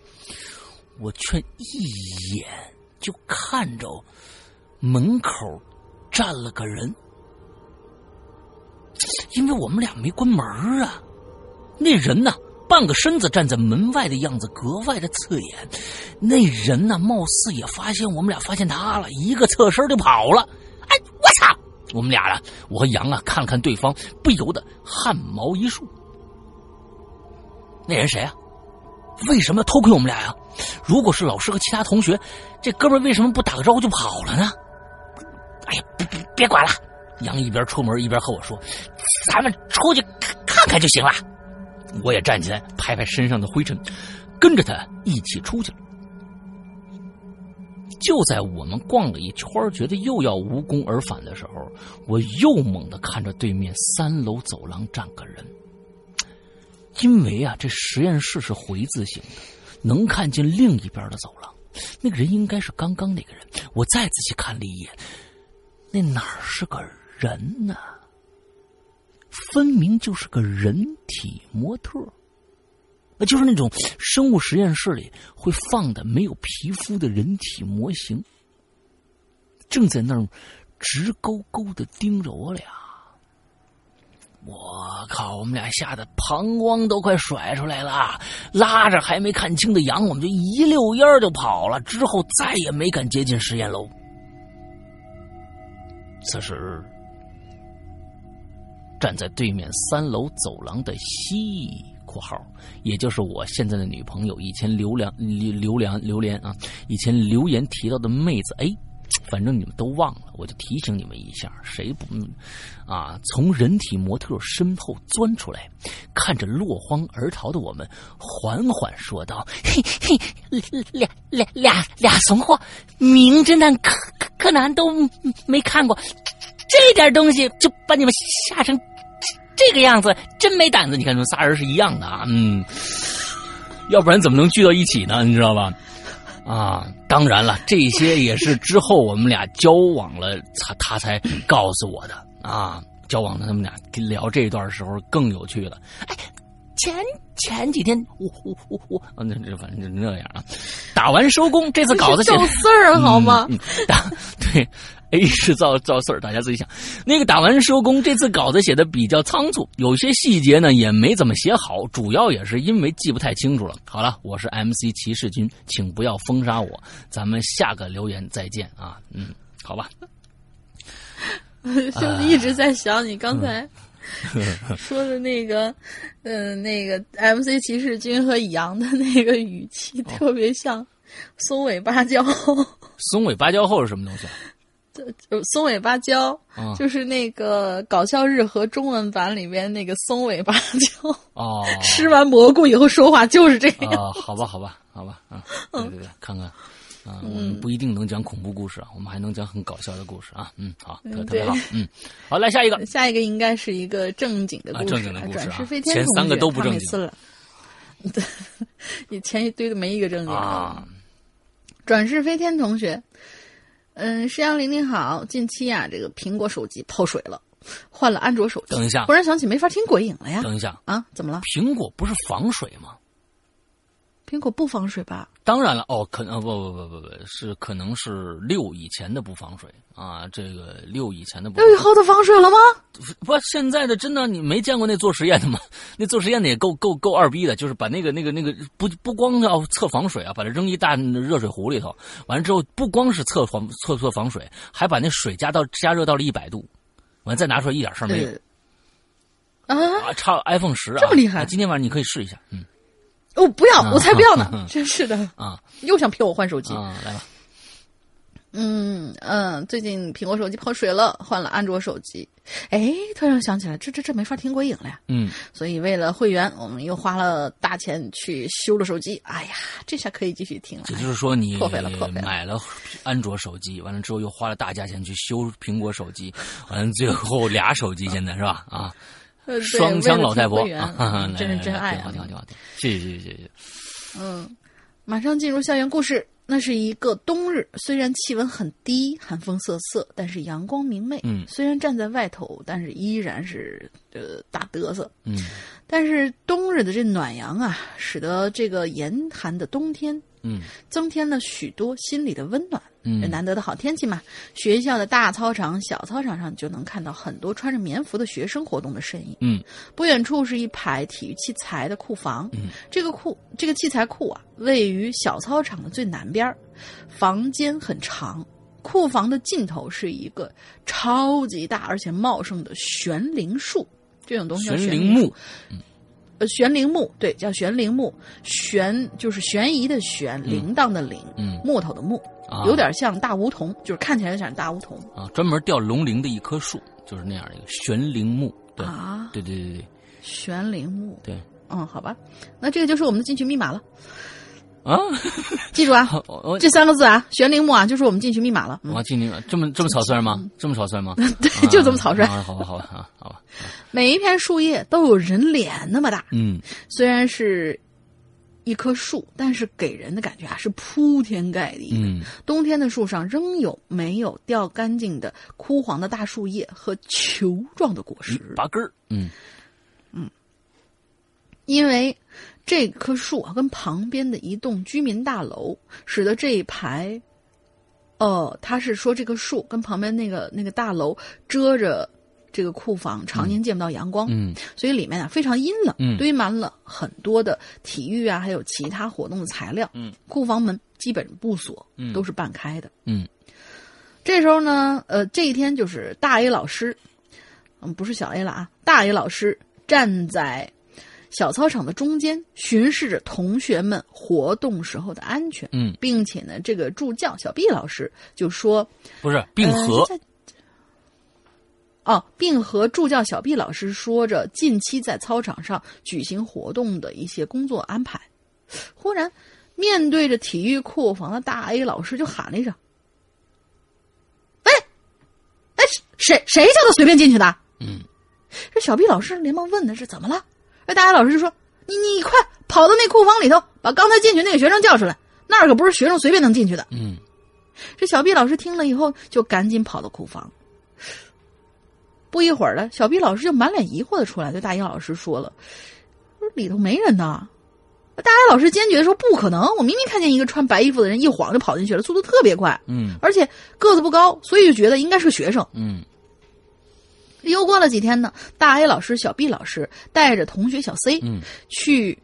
我却一眼就看着门口站了个人。因为我们俩没关门啊，那人呢，半个身子站在门外的样子格外的刺眼。那人呢，貌似也发现我们俩发现他了，一个侧身就跑了。哎，我操！我们俩啊，我和杨啊，看看对方，不由得汗毛一竖。那人谁啊？为什么要偷窥我们俩呀？如果是老师和其他同学，这哥们为什么不打个招呼就跑了呢？哎呀，别别别管了。杨一边出门一边和我说：“咱们出去看看就行了。”我也站起来拍拍身上的灰尘，跟着他一起出去了。就在我们逛了一圈，觉得又要无功而返的时候，我又猛地看着对面三楼走廊站个人。因为啊，这实验室是回字形的，能看见另一边的走廊。那个人应该是刚刚那个人。我再仔细看了一眼，那哪是个人？呢？分明就是个人体模特，那就是那种生物实验室里会放的没有皮肤的人体模型，正在那儿直勾勾的盯着我俩。我靠！我们俩吓得膀胱都快甩出来了，拉着还没看清的羊，我们就一溜烟就跑了。之后再也没敢接近实验楼。此时。站在对面三楼走廊的西（括号），也就是我现在的女朋友，以前留言留留言留言啊，以前留言提到的妹子，哎，反正你们都忘了，我就提醒你们一下，谁不啊？从人体模特身后钻出来，看着落荒而逃的我们，缓缓说道：“嘿嘿，俩俩俩俩怂货，名侦探柯柯南都没看过，这点东西就把你们吓成。”这个样子真没胆子！你看，你们仨人是一样的啊，嗯，要不然怎么能聚到一起呢？你知道吧？啊，当然了，这些也是之后我们俩交往了，他他才告诉我的啊。交往的他们俩聊这段时候更有趣了。哎，前前几天我我我我，啊，那这反正就那样啊。打完收工，这次稿子写事儿好吗？打 对为 A 是赵赵四儿，大家自己想。那个打完收工，这次稿子写的比较仓促，有些细节呢也没怎么写好，主要也是因为记不太清楚了。好了，我是 MC 骑士君，请不要封杀我，咱们下个留言再见啊。嗯，好吧。就是一直在想你刚才 说的那个，嗯、那个 MC 骑士君和杨的那个语气，特别像松尾芭蕉。松尾芭蕉后是什么东西啊？就松尾芭蕉，啊。就是那个搞笑日和中文版里边那个松尾芭蕉，哦，吃完蘑菇以后说话就是这样。啊，好吧，好吧，好吧，啊，对对对，看看，啊，我们不一定能讲恐怖故事啊，我们还能讲很搞笑的故事啊，嗯，好，特别好，嗯，好，来下一个，下一个应该是一个正经的故事，啊正经的故事啊转世飞天前三个都不正经对，你前一堆的没一个正经的。啊，转世飞天同学，嗯，石阳玲玲好，近期啊，这个苹果手机泡水了，换了安卓手机。等一下忽然想起没法听鬼影了呀。等一下，啊，怎么了？苹果不是防水吗？苹果不防水吧？当然了，哦，可能不不不不不是，可能是六以前的不防水啊，这个六以前的不六以后的防水了吗？不，现在的真的你没见过那做实验的吗？那做实验的也够够够二逼的，就是把那个那个那个不不光要测防水啊，把它扔一大热水壶里头，完了之后不光是测防测测防水，还把那水加到加热到了一百度，完了再拿出来一点事儿没有呃啊！啊！差 iPhone 十啊，这么厉害啊今天晚上你可以试一下，嗯哦，不要，我才不要呢！啊真是的，啊 又想骗我换手机。啊，来吧，嗯嗯，最近苹果手机泡水了，换了安卓手机。哎，突然想起来，这这这没法听鬼影了呀。嗯，所以为了会员，我们又花了大钱去修了手机。哎呀，这下可以继续听了。也就是说你破费了破费了买了安卓手机，完了之后又花了大价钱去修苹果手机，完了最后俩手机现在是吧？啊。呃双枪老太婆 真是真爱啊 挺好，！挺好，挺好，谢谢，谢谢，谢谢。嗯，马上进入校园故事。那是一个冬日，虽然气温很低，寒风瑟瑟，但是阳光明媚。嗯虽然站在外头，但是依然是呃大嘚瑟。嗯但是冬日的这暖阳啊，使得这个严寒的冬天嗯。增添了许多心里的温暖。嗯。难得的好天气嘛，学校的大操场、小操场上就能看到很多穿着棉服的学生活动的身影。嗯。不远处是一排体育器材的库房，嗯。这个库这个器材库啊，位于小操场的最南边儿，房间很长。库房的尽头是一个超级大而且茂盛的悬铃树，这种东西叫悬铃木，呃，悬铃木，对，叫悬铃木。悬就是悬疑的悬，铃铛的铃，嗯木头的木，啊有点像大梧桐，就是看起来像大梧桐啊，专门吊龙鳞的一棵树，就是那样的一个悬铃木。对，啊。对对对对悬铃木，对嗯，好吧，那这个就是我们的进群密码了，啊！记住啊，这三个字啊，悬铃木啊，就是我们进群密码了。嗯我要进那个这么这么草率吗？这么草率吗？对，就这么草率。啊好吧，好吧，啊，好吧，每一片树叶都有人脸那么大，嗯虽然是一棵树，但是给人的感觉啊是铺天盖地的。嗯冬天的树上仍有没有掉干净的枯黄的大树叶和球状的果实，拔根儿，嗯因为这棵树啊跟旁边的一栋居民大楼，使得这一排，哦，他是说这棵树跟旁边那个那个大楼遮着这个库房，常年见不到阳光，嗯。所以里面啊非常阴冷，嗯。堆满了很多的体育啊还有其他活动的材料，嗯，库房门基本不锁，嗯。都是半开的。嗯。这时候呢，呃，这一天就是大 A 老师，嗯，不是小 A 了啊，大 A 老师站在小操场的中间，巡视着同学们活动时候的安全，嗯，并且呢，这个助教小 B 老师就说，不是并和呃，哦，并和助教小 B 老师说着近期在操场上举行活动的一些工作安排。忽然，面对着体育库房的大 A 老师就喊了一声：“喂，哎，谁谁叫他随便进去的？”嗯这小 B 老师连忙问的是怎么了？这大家老师就说：“你你快跑到那库房里头，把刚才进去那个学生叫出来，那儿可不是学生随便能进去的。”嗯这小毕老师听了以后，就赶紧跑到库房。不一会儿了，小毕老师就满脸疑惑的出来，对大英老师说了：“说里头没人呢。”大 A 老师坚决地说不可能，我明明看见一个穿白衣服的人一晃就跑进去了，速度特别快，嗯而且个子不高，所以就觉得应该是个学生。嗯又过了几天呢，大 A 老师、小 B 老师带着同学小 C 嗯去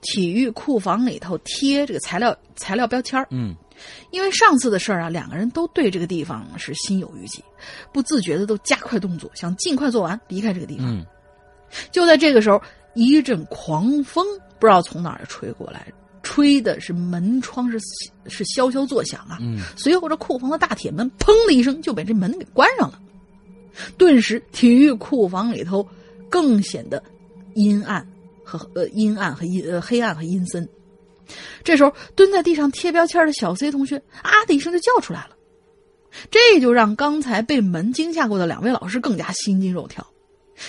体育库房里头贴这个材料材料标签儿嗯因为上次的事儿啊，两个人都对这个地方是心有余悸，不自觉的都加快动作，想尽快做完，离开这个地方。嗯就在这个时候，一阵狂风不知道从哪儿吹过来，吹的是门窗是是萧萧作响啊。嗯随后这库房的大铁门砰的一声就被这门给关上了，顿时体育库房里头更显得阴暗和呃阴暗和阴呃黑暗和阴森。这时候蹲在地上贴标签的小 C 同学啊的一声就叫出来了，这就让刚才被门惊吓过的两位老师更加心惊肉跳。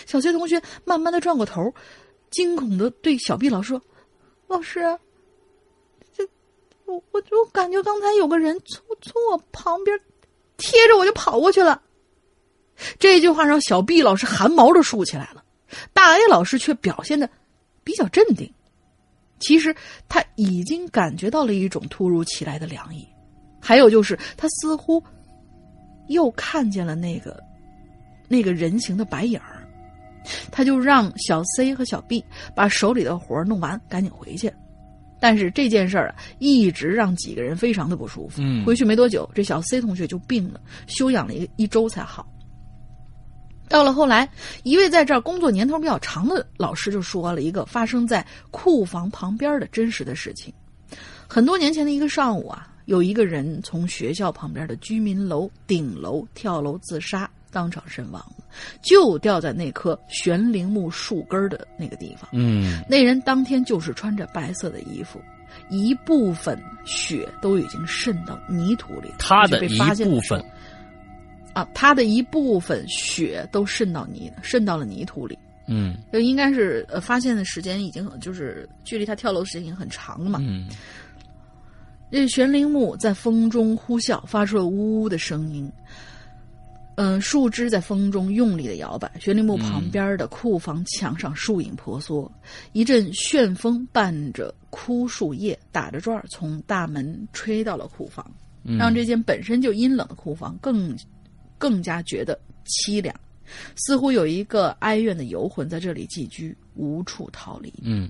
小 C 同学慢慢的转过头，惊恐的对小 B 老师说：“老师，这我我我感觉刚才有个人从从我旁边贴着我就跑过去了。”这句话让小 B 老师汗毛都竖起来了，大 A 老师却表现的比较镇定。其实他已经感觉到了一种突如其来的凉意，还有就是他似乎又看见了那个那个人形的白影儿。他就让小 C 和小 B 把手里的活儿弄完，赶紧回去。但是这件事儿啊，一直让几个人非常的不舒服。嗯回去没多久，这小 C 同学就病了，休养了一一周才好。到了后来，一位在这儿工作年头比较长的老师就说了一个发生在库房旁边的真实的事情。很多年前的一个上午啊，有一个人从学校旁边的居民楼顶楼跳楼自杀，当场身亡了，就掉在那棵悬铃木树根儿的那个地方。嗯那人当天就是穿着白色的衣服，一部分血都已经渗到泥土里，他的一部分啊，他的一部分血都渗到泥渗到了泥土里。嗯就应该是呃，发现的时间已经很就是距离他跳楼的时间已经很长了嘛。嗯这悬铃木在风中呼啸，发出了呜呜的声音。嗯，树枝在风中用力的摇摆，悬铃木旁边的库房墙上树影婆娑，一阵旋风伴着枯树叶打着转儿从大门吹到了库房，嗯，让这间本身就阴冷的库房更更加觉得凄凉，似乎有一个哀怨的游魂在这里寄居，无处逃离。嗯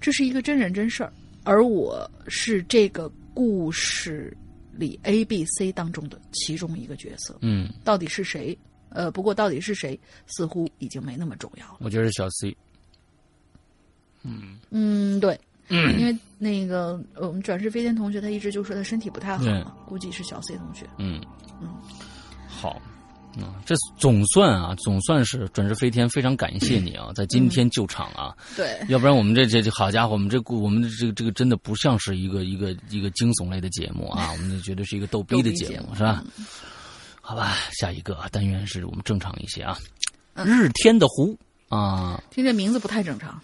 这是一个真人真事儿，而我是这个故事里 A、B、C 当中的其中一个角色。嗯，到底是谁？呃，不过到底是谁，似乎已经没那么重要了。我觉得是小 C。嗯嗯，对，因为那个呃我们转世飞天同学他一直就说他身体不太好对嘛，估计是小 C 同学。嗯嗯，好。啊，这总算啊，总算是转世飞天，非常感谢你啊，在今天救场啊，对，要不然我们这这这好家伙，我们这故我们的这个这个真的不像是一个一个一个惊悚类的节目啊，我们就觉得是一个逗逼的节目目是吧？好吧，下一个啊单元是我们正常一些啊，嗯。日天的湖啊，听这名字不太正常。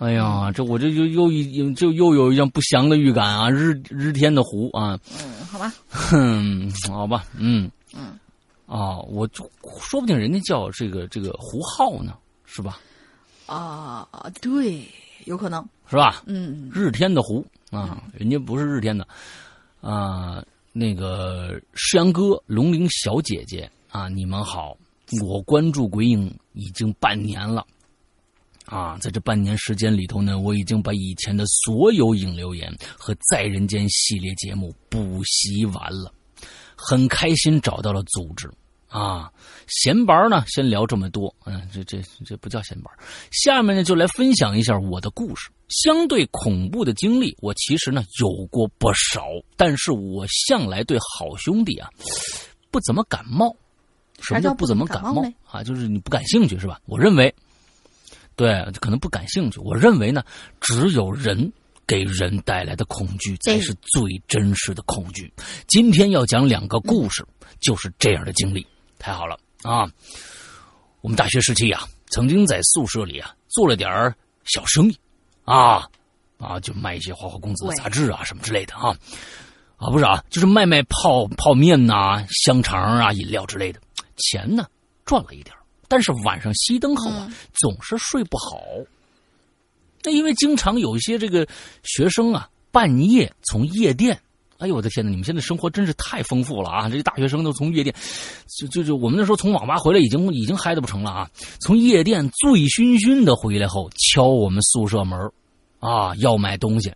哎呀，这我这就又一就又有一样不祥的预感啊，日日天的湖啊，嗯，好吧，哼，好吧，嗯嗯，啊，我就说不定人家叫这个这个胡浩呢，是吧？啊、对，有可能。是吧？嗯，日天的湖啊，人家不是日天的啊。那个诗阳哥、龙玲小姐姐啊，你们好！我关注鬼影已经半年了啊，在这半年时间里头呢，我已经把以前的所有影留言和在人间系列节目补习完了，很开心找到了组织啊。闲白呢，先聊这么多，嗯，这这这不叫闲白。下面呢，就来分享一下我的故事。相对恐怖的经历，我其实呢有过不少，但是我向来对好兄弟啊不怎么感冒。什么叫不怎么感冒啊？就是你不感兴趣是吧？我认为，对，可能不感兴趣。我认为呢，只有人给人带来的恐惧才是最真实的恐惧。今天要讲两个故事，就是这样的经历。太好了啊！我们大学时期啊，曾经在宿舍里啊做了点儿小生意。啊啊，就卖一些花花公子的杂志啊什么之类的啊啊，不是啊，就是卖卖泡泡面呐、香肠啊、饮料之类的，钱呢赚了一点儿但是晚上熄灯后啊，总是睡不好。那因为经常有一些这个学生啊，半夜从夜店，哎呦我的天哪，你们现在生活真是太丰富了啊！这些大学生都从夜店，就就就我们那时候从网吧回来已经已经嗨的不成了啊！从夜店醉醺醺的回来后，敲我们宿舍门啊，要买东西，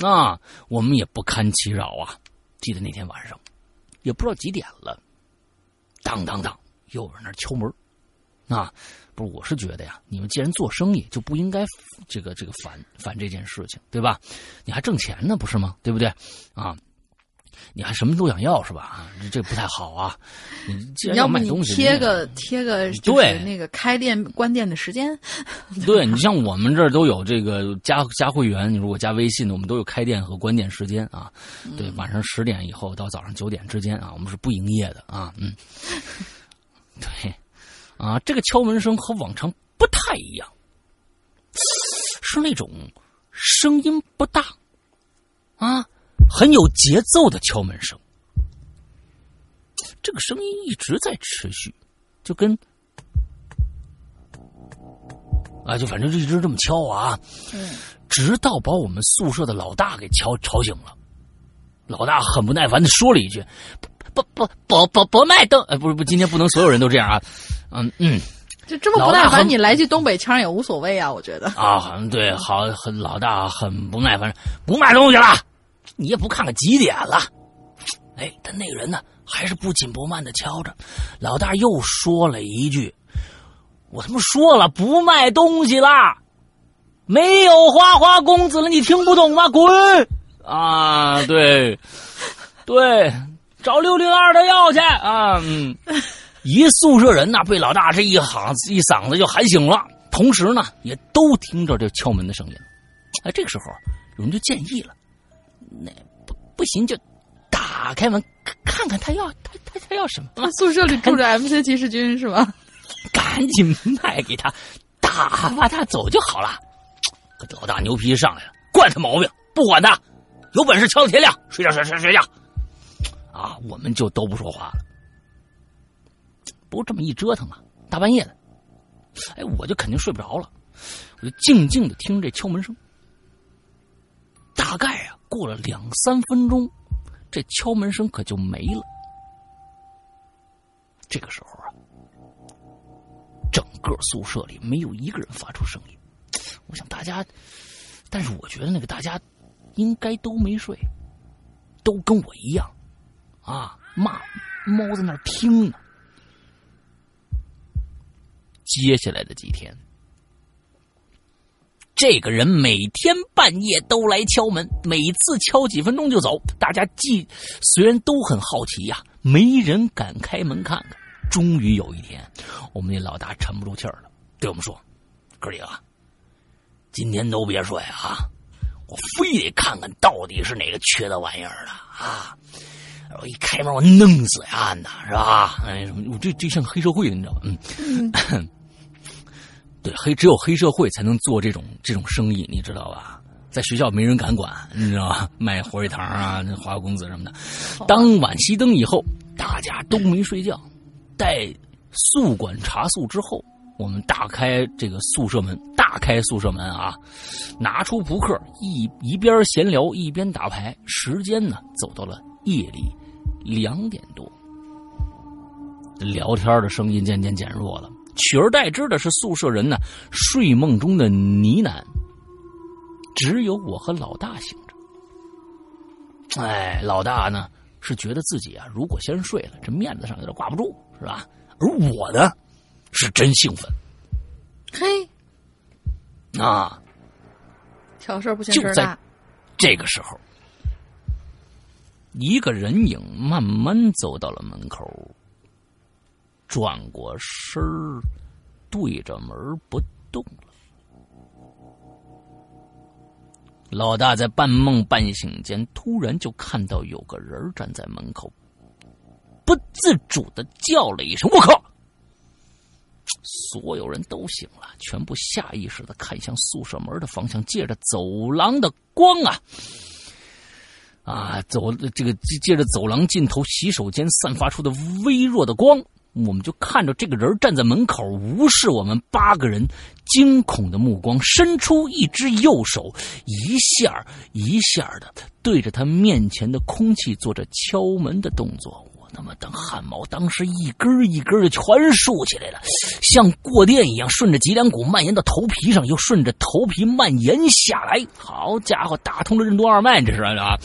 啊，我们也不堪其扰啊。记得那天晚上，也不知道几点了，当当当，又有人那敲门，啊。不是，我是觉得呀，你们既然做生意，就不应该这个这个反反这件事情，对吧？你还挣钱呢，不是吗？对不对？啊，你还什么都想要是吧？啊，这不太好啊！你既然要卖东西，贴个贴个对那个开店关店的时间。对你像我们这儿都有这个加加会员，你如果加微信的，我们都有开店和关店时间啊。对，晚上十点以后到早上九点之间啊，我们是不营业的啊。嗯，对。啊，这个敲门声和往常不太一样，是那种声音不大，啊，很有节奏的敲门声。这个声音一直在持续，就跟啊，就反正就一直这么敲啊，直到把我们宿舍的老大给敲吵醒了。老大很不耐烦的说了一句：“不不不不不卖灯，哎，不是不，今天不能所有人都这样啊。”嗯嗯，就这么不耐烦，你来句东北腔也无所谓啊，我觉得啊，对，好，很老大很不耐烦，不卖东西了，你也不看看几点了？哎，但那个人呢，还是不紧不慢的敲着。老大又说了一句：“我他妈说了不卖东西啦，没有花花公子了，你听不懂吗？滚！”啊，对，对，找六零二的要去啊，嗯。一宿舍人呐，被老大这一喊一嗓子就喊醒了，同时呢，也都听着这敲门的声音。哎，这个时候有人就建议了：“那不不行，就打开门看看他要他他他要什么。”啊宿舍里住着 MC 骑士军是吧？赶紧卖给他，打发他走就好了。老大牛皮上来了，惯他毛病，不管他，有本事敲到天亮，睡觉睡睡睡觉。啊，我们就都不说话了。不这么一折腾啊，大半夜的，哎，我就肯定睡不着了，我就静静的听这敲门声。大概啊，过了两三分钟，这敲门声可就没了。这个时候啊，整个宿舍里没有一个人发出声音。我想大家，但是我觉得那个大家应该都没睡，都跟我一样，啊，骂猫在那儿听呢。接下来的几天，这个人每天半夜都来敲门，每次敲几分钟就走。大家既虽然都很好奇呀，没人敢开门看看。终于有一天，我们那老大沉不住气儿了，对我们说：“哥几个，今天都别睡啊，我非得看看到底是哪个缺德玩意儿了啊！我一开门，我弄死呀，那是吧？哎？我这这像黑社会的，你知道吗？嗯。”对黑只有黑社会才能做这种这种生意，你知道吧？在学校没人敢管，你知道吧？卖火腿肠啊，那花花公子什么的。当晚熄灯以后，大家都没睡觉。待宿管查宿之后，我们打开这个宿舍门，大开宿舍门啊，拿出扑克，一一边闲聊一边打牌。时间呢，走到了夜里两点多，聊天的声音渐渐减弱了。取而代之的是宿舍人呢睡梦中的呢喃，只有我和老大醒着。哎，老大呢是觉得自己啊，如果先睡了，这面子上有点挂不住，是吧？而我呢，是真兴奋。嘿，啊，挑事不嫌事大。这个时候，一个人影慢慢走到了门口。转过身儿，对着门不动了。老大在半梦半醒间，突然就看到有个人站在门口，不自主的叫了一声“我靠”。所有人都醒了，全部下意识的看向宿舍门的方向，借着走廊的光啊啊，走这个借着走廊尽头洗手间散发出的微弱的光。我们就看着这个人站在门口，无视我们八个人惊恐的目光，伸出一只右手，一下一下的对着他面前的空气做着敲门的动作。我他妈等汗毛当时一根一根的全竖起来了，像过电一样，顺着脊梁骨蔓延到头皮上，又顺着头皮蔓延下来。好家伙，打通了任督二脉，这是啊！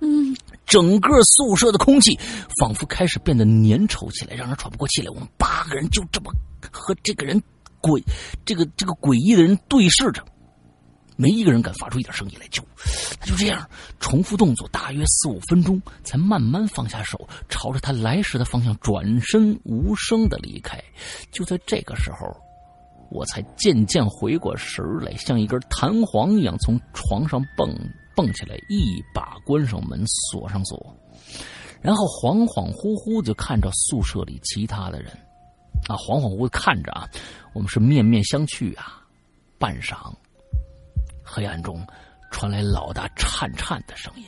嗯，整个宿舍的空气仿佛开始变得粘稠起来，让人喘不过气来。我们八个人就这么和这个人诡这个这个诡异的人对视着，没一个人敢发出一点声音来。就他就这样重复动作，大约四五分钟，才慢慢放下手，朝着他来时的方向转身，无声的离开。就在这个时候，我才渐渐回过神来，像一根弹簧一样从床上蹦。蹦起来，一把关上门，锁上锁，然后恍恍惚惚就看着宿舍里其他的人，啊，恍恍惚惚看着啊，我们是面面相觑啊。半晌，黑暗中传来老大颤颤的声音：“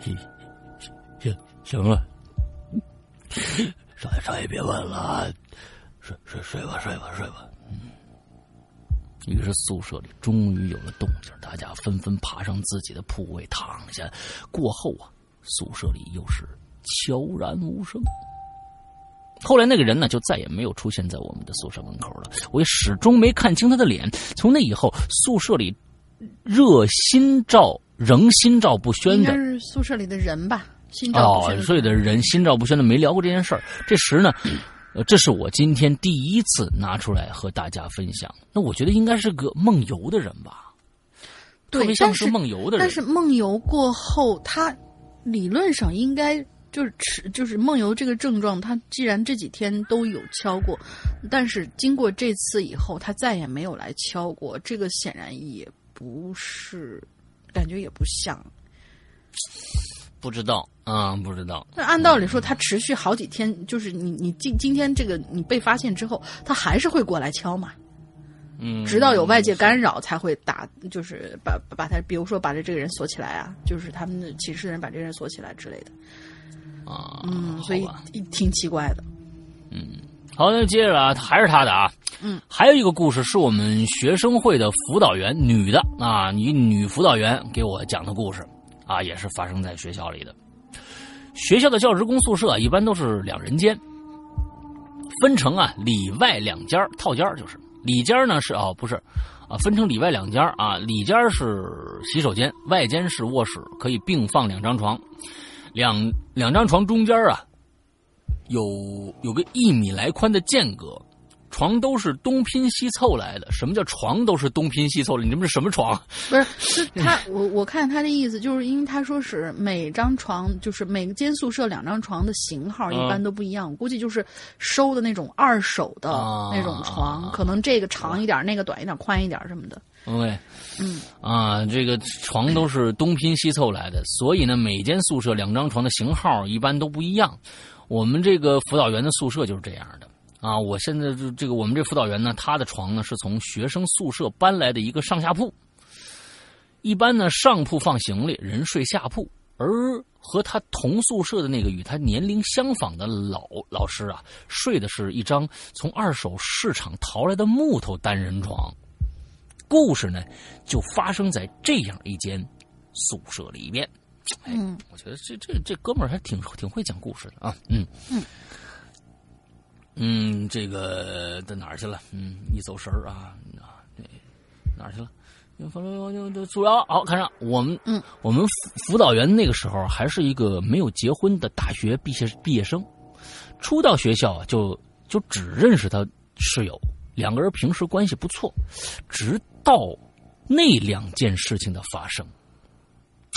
行行行了，少爷少爷别问了，睡睡睡吧睡吧睡吧。”于是宿舍里终于有了动静，大家纷纷爬上自己的铺位躺下。过后啊，宿舍里又是悄然无声。后来那个人呢，就再也没有出现在我们的宿舍门口了。我也始终没看清他的脸。从那以后，宿舍里热心照仍心照不宣的，是宿舍里的人吧？心照不宣。的人心照不宣的，没聊过这件事儿。这时呢。呃，这是我今天第一次拿出来和大家分享。那我觉得应该是个梦游的人吧，对，特别像是梦游的人。但是梦游过后，他理论上应该就是吃，就是梦游这个症状。他既然这几天都有敲过，但是经过这次以后，他再也没有来敲过。这个显然也不是，感觉也不像。不知道啊，不知道。那按道理说，他持续好几天，就是你你今今天这个你被发现之后，他还是会过来敲嘛？嗯，直到有外界干扰才会打，就是把把他，比如说把这这个人锁起来啊，就是他们的寝室的人把这个人锁起来之类的。啊，嗯，所以挺奇怪的。嗯，好，那接着啊，还是他的啊。嗯，还有一个故事是我们学生会的辅导员，女的啊，女女辅导员给我讲的故事。啊，也是发生在学校里的。学校的教职工宿舍一般都是两人间，分成啊里外两间套间就是里间呢是哦不是啊，分成里外两间啊，里间是洗手间，外间是卧室，可以并放两张床，两两张床中间啊有有个一米来宽的间隔。床都是东拼西凑来的。什么叫床都是东拼西凑的？你这是什么床？不是，是他我我看他的意思，就是因为他说是每张床，就是每个间宿舍两张床的型号一般都不一样，估计就是收的那种二手的那种床，可能这个长一点，那个短一点，宽一点什么的。对，嗯啊，这个床都是东拼西凑来的，所以呢，每间宿舍两张床的型号一般都不一样。我们这个辅导员的宿舍就是这样的。啊，我现在就这个我们这辅导员呢，他的床呢是从学生宿舍搬来的一个上下铺。一般呢，上铺放行李，人睡下铺。而和他同宿舍的那个与他年龄相仿的老老师啊，睡的是一张从二手市场淘来的木头单人床。故事呢，就发生在这样一间宿舍里边。嗯，我觉得这这这哥们儿还挺挺会讲故事的啊。嗯嗯。嗯，这个在哪儿去了？嗯，一走神儿啊啊，哪儿去了？反正就就主要好看上我们，嗯，我们辅辅导员那个时候还是一个没有结婚的大学毕业毕业生，初到学校就就只认识他室友，两个人平时关系不错，直到那两件事情的发生，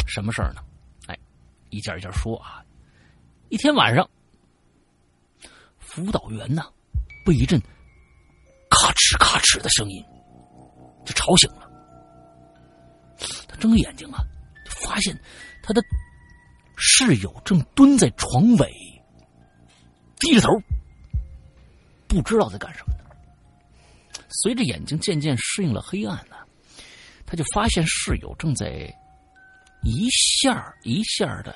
什么事儿呢？哎，一件一件说啊，一天晚上。辅导员呢，被一阵咔哧咔哧的声音就吵醒了。他睁眼睛啊，发现他的室友正蹲在床尾，低着头，不知道在干什么。随着眼睛渐渐适应了黑暗呢，他就发现室友正在一下一下的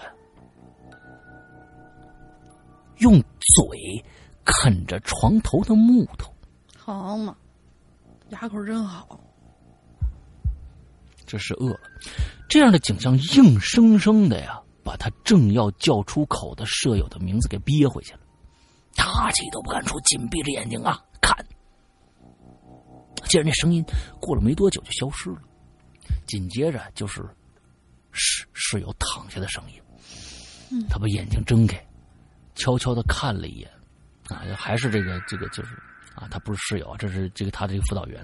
用嘴。啃着床头的木头。好嘛，牙口真好。这是饿了。这样的景象硬生生的呀，把他正要叫出口的舍友的名字给憋回去了。大气都不敢出，紧闭着眼睛啊看。接着那声音过了没多久就消失了，紧接着就是室室友躺下的声音。他把眼睛睁开，悄悄的看了一眼，啊，还是这个这个就是啊，他不是室友，这是这个他这个辅导员。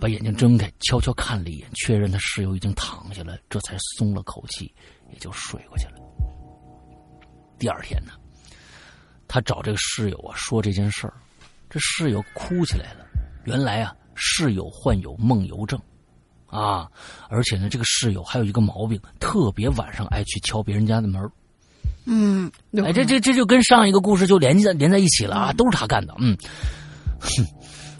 把眼睛睁开，悄悄看了一眼，确认他室友已经躺下了，这才松了口气，也就睡过去了。第二天呢，他找这个室友啊说这件事儿，这室友哭起来了。原来啊，室友患有梦游症，啊，而且呢，这个室友还有一个毛病，特别晚上爱去敲别人家的门嗯，哎，这这这就跟上一个故事就连在连在一起了啊，都是他干的，嗯，哼。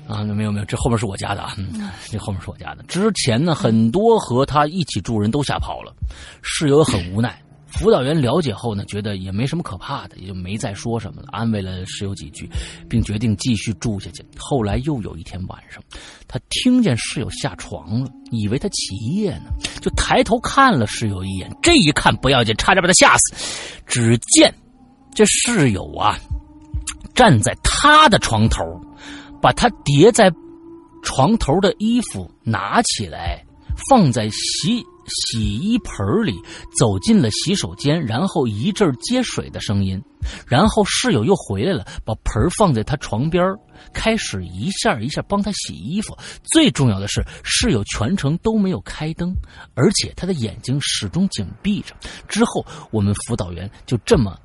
啊，没有没有，这后面是我家的啊，嗯，这后面是我家的。之前呢，很多和他一起住人都吓跑了，室友很无奈。辅导员了解后呢，觉得也没什么可怕的，也就没再说什么了，安慰了室友几句，并决定继续住下去。后来又有一天晚上，他听见室友下床了，以为他起夜呢，就抬头看了室友一眼。这一看不要紧，差点把他吓死。只见这室友啊，站在他的床头。把他叠在床头的衣服拿起来，放在洗洗衣盆里，走进了洗手间，然后一阵接水的声音，然后室友又回来了，把盆放在他床边，开始一下一下帮他洗衣服。最重要的是，室友全程都没有开灯，而且他的眼睛始终紧闭着。之后，我们辅导员就这么。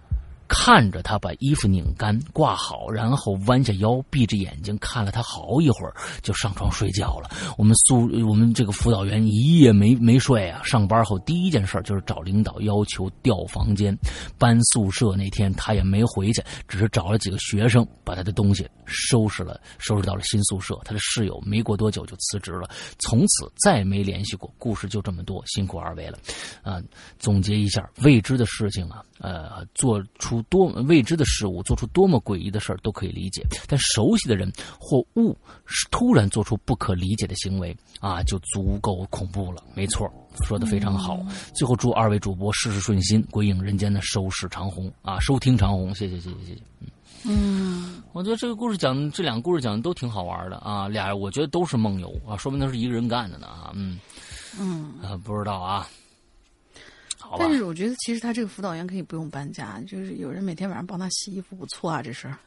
看着他把衣服拧干挂好，然后弯下腰，闭着眼睛看了他好一会儿，就上床睡觉了。我们宿我们这个辅导员一夜没没睡啊。上班后第一件事就是找领导要求调房间、搬宿舍。那天他也没回去，只是找了几个学生把他的东西收拾了，收拾到了新宿舍。他的室友没过多久就辞职了，从此再没联系过。故事就这么多，辛苦二位了。啊，总结一下，未知的事情啊，呃，做出。多未知的事物，做出多么诡异的事儿都可以理解，但熟悉的人或物突然做出不可理解的行为啊，就足够恐怖了。没错，说的非常好。最后祝二位主播事事顺心，鬼影人间的收视长虹啊，收听长虹，谢谢谢谢谢谢。嗯，我觉得这个故事讲这两个故事讲的都挺好玩的啊，俩我觉得都是梦游啊，说明他是一个人干的呢啊，嗯嗯啊，不知道啊。但是我觉得，其实他这个辅导员可以不用搬家，就是有人每天晚上帮他洗衣服，不错啊，这事儿。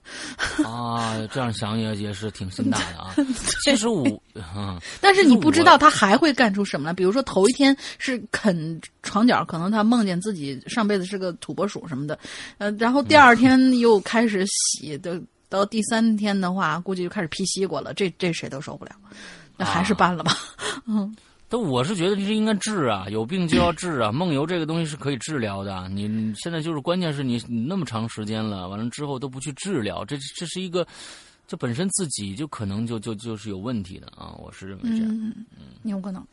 啊，这样想也也是挺心大的啊。其实我，但是你不知道他还会干出什么来。比如说头一天是啃床角，可能他梦见自己上辈子是个土拨鼠什么的，呃，然后第二天又开始洗，到到第三天的话，估计就开始劈西瓜了。这这谁都受不了，那还是搬了吧。嗯。但我是觉得这应该治啊，有病就要治啊。梦游这个东西是可以治疗的，你现在就是关键是你你那么长时间了，完了之后都不去治疗，这这是一个，这本身自己就可能就就就是有问题的啊。我是认为这样，嗯，有可能。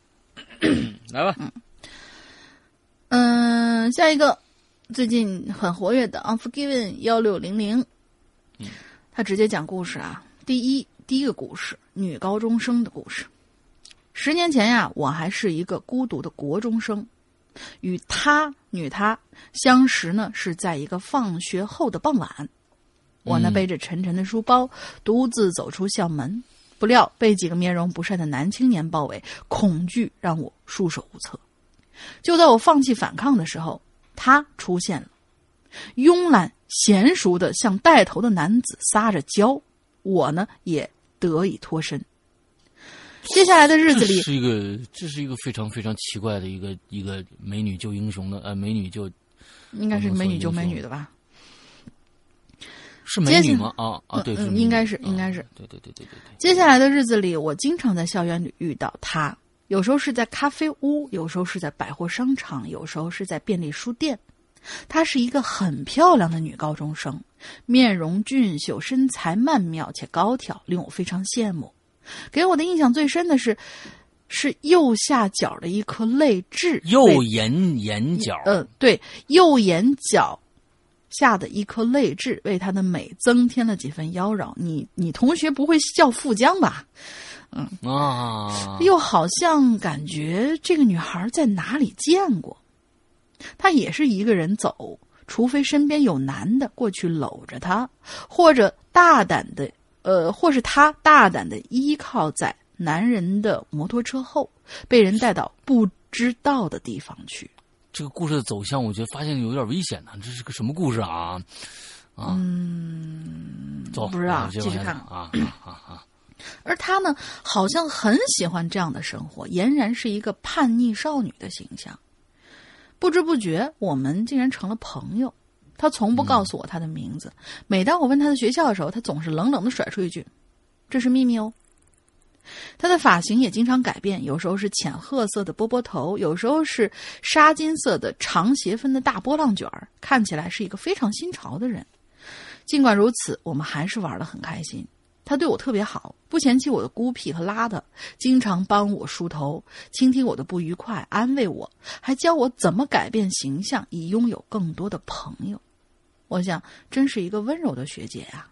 来吧，嗯，下一个最近很活跃的 Unforgiven 幺六零零，他直接讲故事啊。第一第一个故事，女高中生的故事。十年前呀，我还是一个孤独的国中生，与他女她相识呢，是在一个放学后的傍晚。我呢背着沉沉的书包，独自走出校门，不料被几个面容不善的男青年包围，恐惧让我束手无策。就在我放弃反抗的时候，他出现了，慵懒娴熟的向带头的男子撒着娇，我呢也得以脱身。接下来的日子里，这是一个这是一个非常非常奇怪的一个一个美女救英雄的呃美女救，应该是美女救美女的吧？是美女吗？啊啊对，应该是应该是对对对对对对。接下来的日子里，我经常在校园里遇到她，有时候是在咖啡屋，有时候是在百货商场，有时候是在便利书店。她是一个很漂亮的女高中生，面容俊秀，身材曼妙且高挑，令我非常羡慕。给我的印象最深的是，是右下角的一颗泪痣，右眼眼角。嗯，对，右眼角下的一颗泪痣为她的美增添了几分妖娆。你你同学不会叫富江吧？嗯啊，又好像感觉这个女孩在哪里见过。她也是一个人走，除非身边有男的过去搂着她，或者大胆的，呃，或是他大胆的依靠在男人的摩托车后，被人带到不知道的地方去。这个故事的走向，我觉得发现有点危险呢。这是个什么故事啊？啊，嗯，走，不知道继续看啊啊啊！而他呢，好像很喜欢这样的生活，俨然是一个叛逆少女的形象。不知不觉，我们竟然成了朋友。她从不告诉我他的名字，每当我问他的学校的时候，他总是冷冷的甩出一句：“这是秘密哦。”他的发型也经常改变，有时候是浅褐色的波波头，有时候是沙金色的长斜分的大波浪卷儿，看起来是一个非常新潮的人。尽管如此，我们还是玩得很开心。他对我特别好，不嫌弃我的孤僻和邋遢，经常帮我梳头，倾听我的不愉快，安慰我，还教我怎么改变形象，以拥有更多的朋友。我想，真是一个温柔的学姐呀、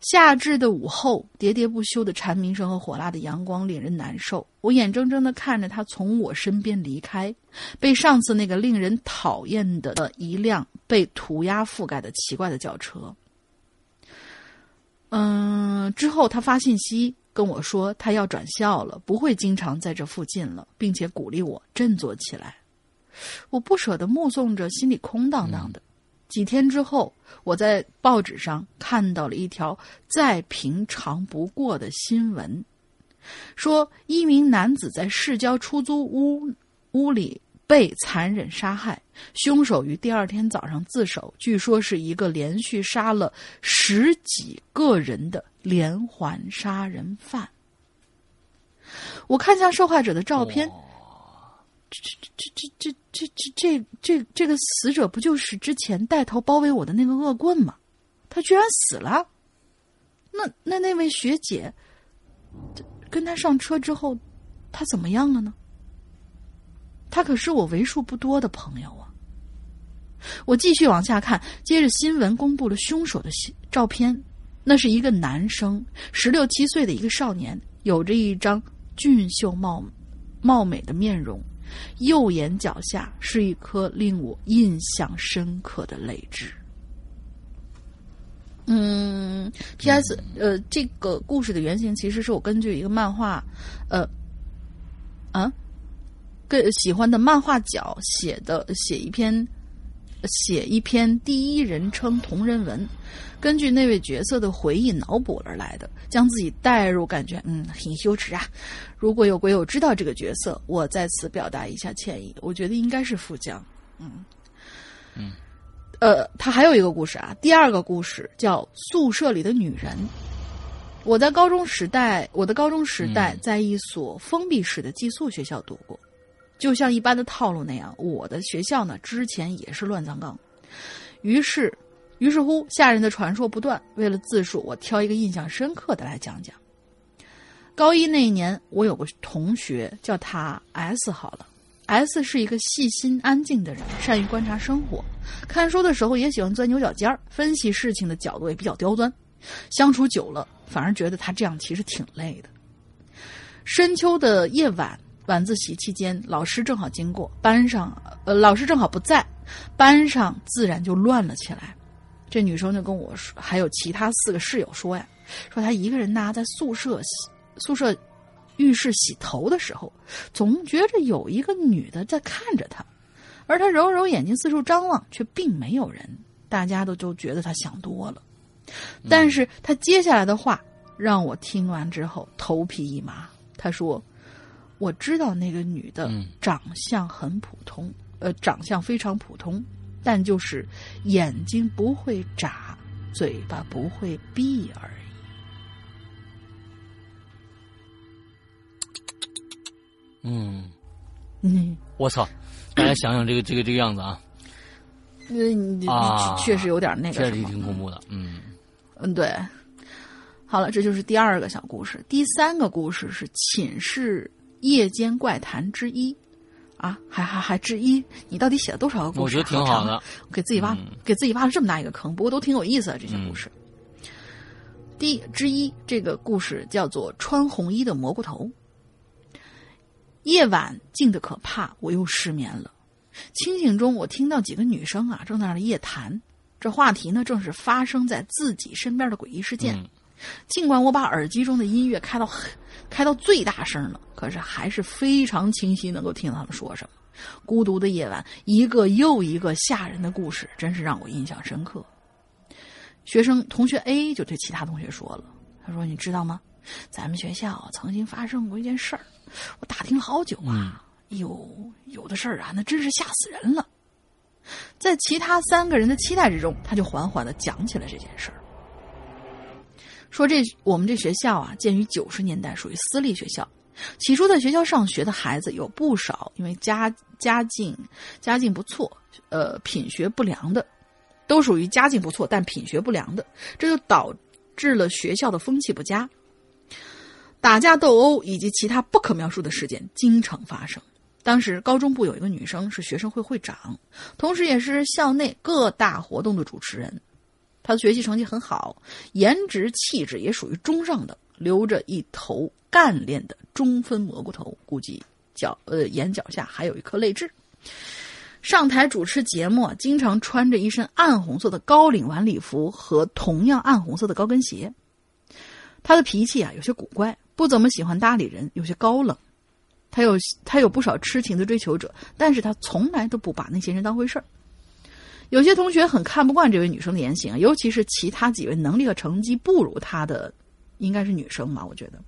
夏至的午后，喋喋不休的蝉鸣声和火辣的阳光令人难受。我眼睁睁的看着他从我身边离开，被上次那个令人讨厌的一辆被涂鸦覆盖的奇怪的轿车。嗯，之后他发信息跟我说，他要转校了，不会经常在这附近了，并且鼓励我振作起来。我不舍得目送着，心里空荡荡的。几天之后，我在报纸上看到了一条再平常不过的新闻，说一名男子在市郊出租屋屋里被残忍杀害，凶手于第二天早上自首，据说是一个连续杀了十几个人的连环杀人犯。我看向受害者的照片，这这这这这这这这这个死者不就是之前带头包围我的那个恶棍吗？他居然死了！那那那位学姐，跟他上车之后，他怎么样了呢？他可是我为数不多的朋友啊！我继续往下看，接着新闻公布了凶手的照照片，那是一个男生，十六七岁的一个少年，有着一张俊秀貌貌美的面容，右眼角下是一颗令我印象深刻的泪痣。嗯，P.S. 呃，这个故事的原型其实是我根据一个漫画，呃，啊，跟喜欢的漫画角写的，写一篇，写一篇第一人称同人文，根据那位角色的回忆脑补而来的，将自己带入，感觉嗯很羞耻啊。如果有鬼友知道这个角色，我在此表达一下歉意。我觉得应该是富江，嗯嗯。呃，他还有一个故事啊，第二个故事叫《宿舍里的女人》。我在高中时代，我的高中时代在一所封闭式的寄宿学校度过，就像一般的套路那样，我的学校呢之前也是乱葬岗。于是，于是乎，吓人的传说不断。为了自述，我挑一个印象深刻的来讲讲。高一那一年，我有个同学叫他 S 好了。S 是一个细心安静的人，善于观察生活，看书的时候也喜欢钻牛角尖儿，分析事情的角度也比较刁钻。相处久了，反而觉得他这样其实挺累的。深秋的夜晚，晚自习期间，老师正好经过，班上呃，老师正好不在，班上自然就乱了起来。这女生就跟我说，还有其他四个室友说呀，说她一个人呐，在宿舍洗宿舍。浴室洗头的时候，总觉着有一个女的在看着他，而他揉揉眼睛四处张望，却并没有人。大家都就觉得他想多了。但是他接下来的话让我听完之后头皮一麻。他说：“我知道那个女的长相很普通，呃，长相非常普通，但就是眼睛不会眨，嘴巴不会闭而已。”嗯，嗯，我操！大家想想这个这个这个样子啊，嗯，啊确实有点那个确实挺恐怖的。嗯嗯，对。好了，这就是第二个小故事。第三个故事是寝室夜间怪谈之一。啊，还还还之一，你到底写了多少个故事？我觉得挺好长的。给自己挖、嗯给自己挖了这么大一个坑，不过都挺有意思的这些故事。第一之一，这个故事叫做《穿红衣的蘑菇头》。夜晚静得可怕，我又失眠了。清醒中，我听到几个女生啊正在那夜谈，这话题呢正是发生在自己身边的诡异事件。嗯尽管我把耳机中的音乐开到很开到最大声了，可是还是非常清晰能够听到他们说什么。孤独的夜晚，一个又一个吓人的故事，真是让我印象深刻。学生同学 A 就对其他同学说了：“他说你知道吗？咱们学校曾经发生过一件事儿，我打听了好久啊。有有的事儿啊，那真是吓死人了。”在其他三个人的期待之中，他就缓缓的讲起了这件事儿。说这我们这学校啊，建于九十年代，属于私立学校。起初在学校上学的孩子有不少，因为家家境家境不错，呃，品学不良的，都属于家境不错但品学不良的，这就导致了学校的风气不佳，打架斗殴以及其他不可描述的事件经常发生。当时高中部有一个女生是学生会会长，同时也是校内各大活动的主持人。他的学习成绩很好，颜值气质也属于中上的，留着一头干练的中分蘑菇头，估计脚呃眼角下还有一颗泪痣。上台主持节目，经常穿着一身暗红色的高领晚礼服和同样暗红色的高跟鞋。他的脾气啊有些古怪，不怎么喜欢搭理人，有些高冷。他有他有不少痴情的追求者，但是他从来都不把那些人当回事儿。有些同学很看不惯这位女生的言行，尤其是其他几位能力和成绩不如她的，应该是女生吧？我觉得。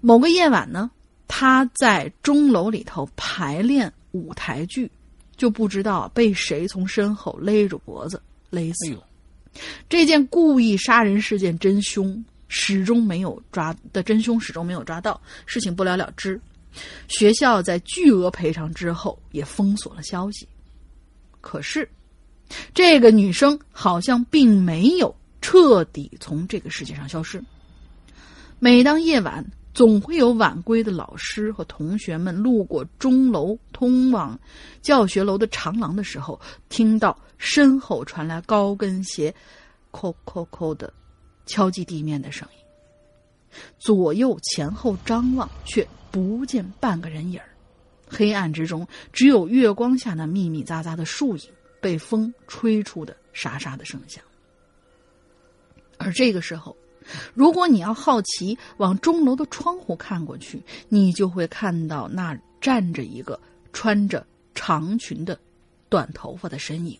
某个夜晚呢，她在钟楼里头排练舞台剧，就不知道被谁从身后勒住脖子勒哎死。呦，这件故意杀人事件真凶始终没有抓的真凶始终没有抓到，事情不了了之。学校在巨额赔偿之后也封锁了消息。可是，这个女生好像并没有彻底从这个世界上消失。每当夜晚，总会有晚归的老师和同学们路过钟楼通往教学楼的长廊的时候，听到身后传来高跟鞋“扣扣扣”的敲击地面的声音。左右前后张望，却不见半个人影。黑暗之中，只有月光下那密密匝匝的树影被风吹出的沙沙的声响。而这个时候，如果你要好奇往钟楼的窗户看过去，你就会看到那站着一个穿着长裙的短头发的身影。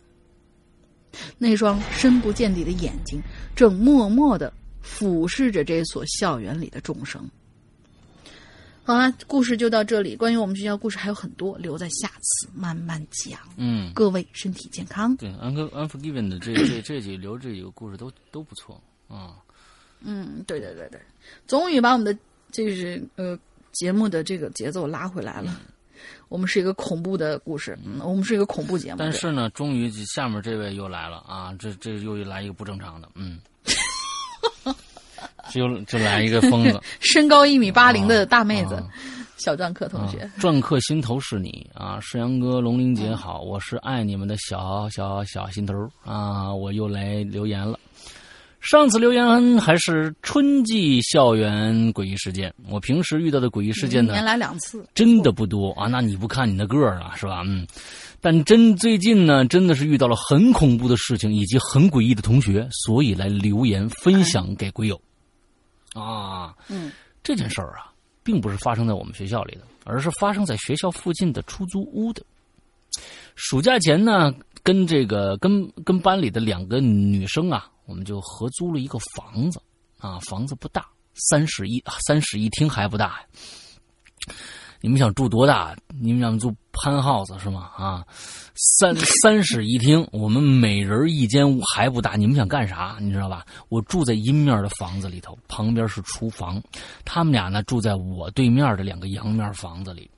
那双深不见底的眼睛正默默的俯视着这所校园里的众生。好了，故事就到这里。关于我们学校故事还有很多，留在下次慢慢讲。嗯，各位身体健康。对，Uncle Unforgiven 的这这这几留这几个故事都都不错啊。嗯，对对对对，终于把我们的就是呃节目的这个节奏拉回来了。我们是一个恐怖的故事，嗯，我们是一个恐怖节目。但是呢，终于下面这位又来了啊！这这又来一个不正常的，嗯，这又这来一个疯子，身高一米八零的大妹子，啊小篆刻同学。啊篆刻心头是你啊，世阳哥、龙玲姐好，我是爱你们的小小小心头啊，我又来留言了。上次留言还是春季校园诡异事件，我平时遇到的诡异事件呢，一年来两次，真的不多啊。那你不看你那个儿了是吧？嗯，但真最近呢，真的是遇到了很恐怖的事情以及很诡异的同学，所以来留言分享给鬼友。啊，嗯，这件事儿啊，并不是发生在我们学校里的，而是发生在学校附近的出租屋的。暑假前呢，跟这个跟跟班里的两个女生啊，我们就合租了一个房子啊，房子不大，三室一三室一厅还不大呀。你们想住多大？你们想住潘耗子是吗？啊，三三室一厅，我们每人一间屋还不大。你们想干啥？你知道吧？我住在阴面的房子里头，旁边是厨房。他们俩呢住在我对面的两个阳面房子里。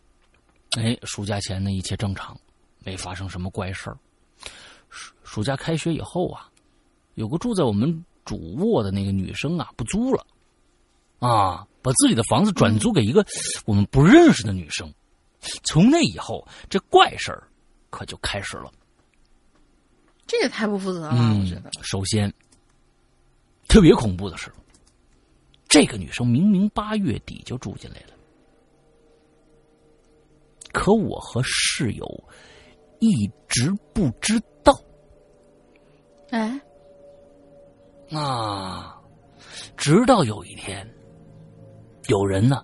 哎，暑假前呢一切正常，没发生什么怪事儿。暑暑假开学以后啊，有个住在我们主卧的那个女生啊不租了，啊，把自己的房子转租给一个我们不认识的女生。从那以后，这怪事儿可就开始了。这也太不负责了，嗯我觉得。首先，特别恐怖的是，这个女生明明八月底就住进来了，可我和室友一直不知道哎，啊。直到有一天，有人呢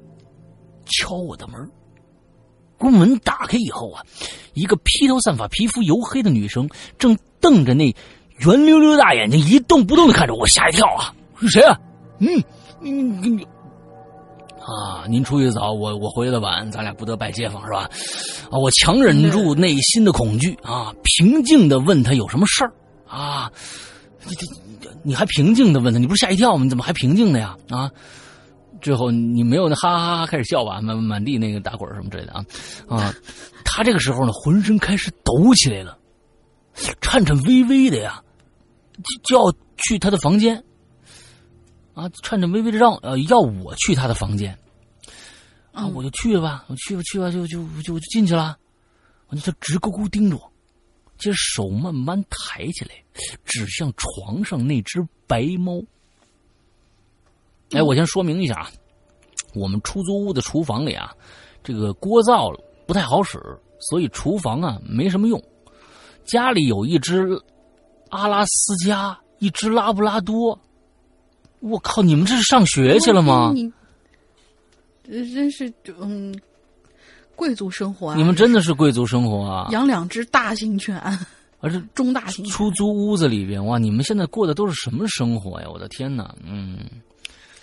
敲我的门儿，屋门打开以后啊，一个披头散发、皮肤黝黑的女生正瞪着那圆溜溜大眼睛一动不动的看着我，吓一跳啊！是谁啊？嗯嗯嗯啊，您出去早，我我回来的晚，咱俩不得拜街坊是吧？啊，我强忍住内心的恐惧啊，平静的问他有什么事儿啊？你你你还平静的问他，你不是吓一跳吗？你怎么还平静的呀？啊？最后你没有那哈哈哈哈开始笑吧，满满地那个打滚什么之类的啊啊！他这个时候呢，浑身开始抖起来了，颤颤巍巍的呀，就就要去他的房间啊，颤颤巍巍的让呃要我去他的房间啊，嗯我就去了吧，我去吧去吧，就就就就进去了，完了他直勾勾盯着我，接着手慢慢抬起来，指向床上那只白猫。哎，我先说明一下啊，我们出租屋的厨房里啊，这个锅灶不太好使，所以厨房啊没什么用。家里有一只阿拉斯加，一只拉布拉多。我靠，你们这是上学去了吗？真是嗯，贵族生活啊！你们真的是贵族生活啊！养两只大型犬，而且中大型犬。出租屋子里边，哇，你们现在过的都是什么生活呀？我的天哪，嗯。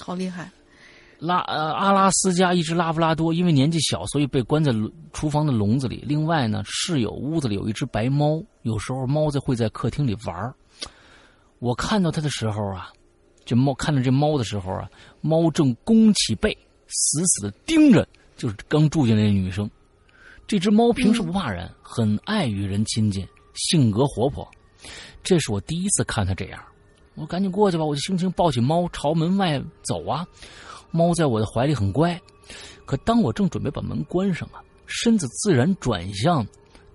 好厉害！拉呃阿拉斯加一只拉布拉多，因为年纪小，所以被关在厨房的笼子里。另外呢，室友屋子里有一只白猫，有时候猫在会在客厅里玩儿我看到它的时候啊，这猫看到这猫的时候啊，猫正弓起背，死死的盯着就是刚住进来的女生。这只猫平时不怕人，很爱与人亲近，性格活泼。这是我第一次看它这样。我赶紧过去吧，我就轻轻抱起猫朝门外走啊。猫在我的怀里很乖，可当我正准备把门关上啊，身子自然转向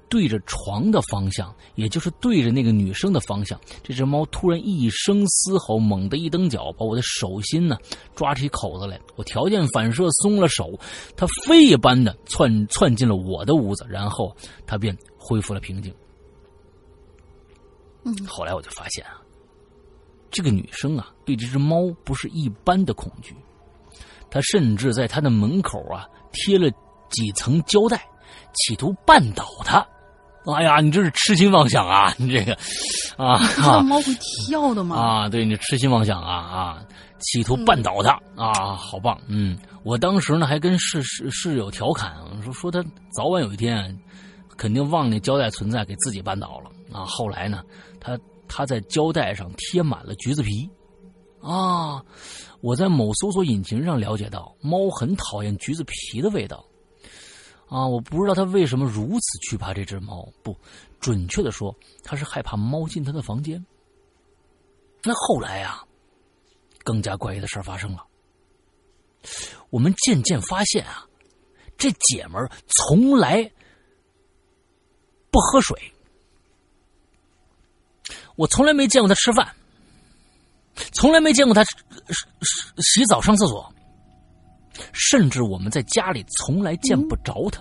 对着床的方向，也就是对着那个女生的方向。这只猫突然一声嘶吼，猛地一蹬脚，把我的手心呢抓起口子来。我条件反射松了手，它飞一般的窜窜进了我的屋子，然后它便恢复了平静。嗯后来我就发现啊。这个女生啊，对这只猫不是一般的恐惧，她甚至在她的门口啊贴了几层胶带，企图绊倒它。哎呀，你这是痴心妄想啊！你这个啊猫会跳的吗？啊！对你痴心妄想啊啊！企图绊倒它啊，好棒！嗯，我当时呢还跟室室室友调侃说说他早晚有一天肯定忘那胶带存在，给自己绊倒了啊。后来呢，他。他在胶带上贴满了橘子皮，啊！我在某搜索引擎上了解到，猫很讨厌橘子皮的味道，啊！我不知道它为什么如此惧怕这只猫，不准确的说，它是害怕猫进它的房间。那后来啊，更加怪异的事发生了，我们渐渐发现啊，这姐们从来不喝水。我从来没见过他吃饭，从来没见过他洗澡、上厕所，甚至我们在家里从来见不着他。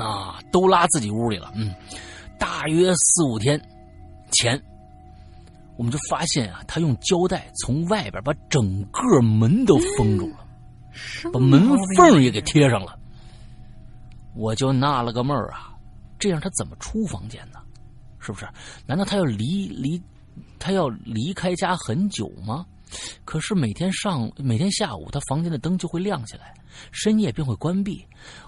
啊，都拉自己屋里了。嗯，大约四五天前，我们就发现啊，他用胶带从外边把整个门都封住了，把门缝也给贴上了。我就纳了个闷儿啊，这样他怎么出房间呢？是不是？难道他要离离，他要离开家很久吗？可是每天上每天下午，他房间的灯就会亮起来，深夜便会关闭。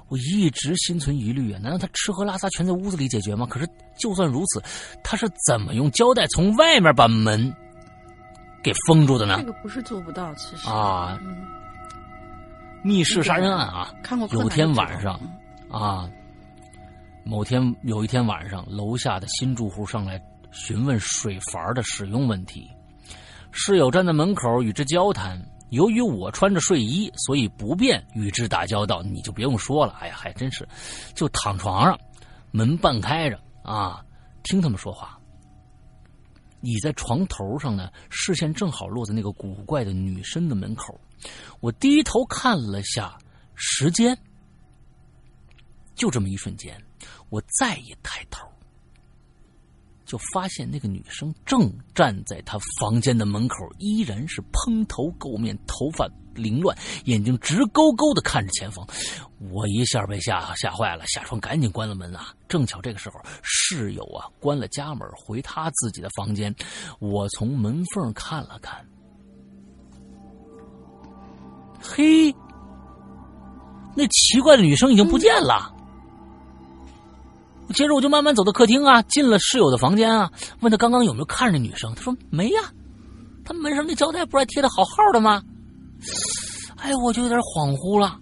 我一直心存疑虑啊！难道他吃喝拉撒全在屋子里解决吗？可是就算如此，他是怎么用胶带从外面把门给封住的呢？这个不是做不到，其实啊，嗯、密室杀人案啊！看过有天晚上啊。某天有一天晚上，楼下的新住户上来询问水阀的使用问题。室友站在门口与之交谈，由于我穿着睡衣，所以不便与之打交道。你就不用说了，哎呀，还真是，就躺床上，门半开着啊，听他们说话。倚在床头上呢，视线正好落在那个古怪的女生的门口。我低头看了下时间，就这么一瞬间，我再一抬头，就发现那个女生正站在她房间的门口，依然是蓬头垢面，头发凌乱，眼睛直勾勾的看着前方。我一下被吓吓坏了，下床赶紧关了门啊！正巧这个时候，室友啊关了家门，回他自己的房间。我从门缝看了看，嘿，那奇怪的女生已经不见了。接着我就慢慢走到客厅啊，进了室友的房间啊，问他刚刚有没有看着那女生。他说没呀，他门上那胶带不是还贴的好好的吗？哎，我就有点恍惚了。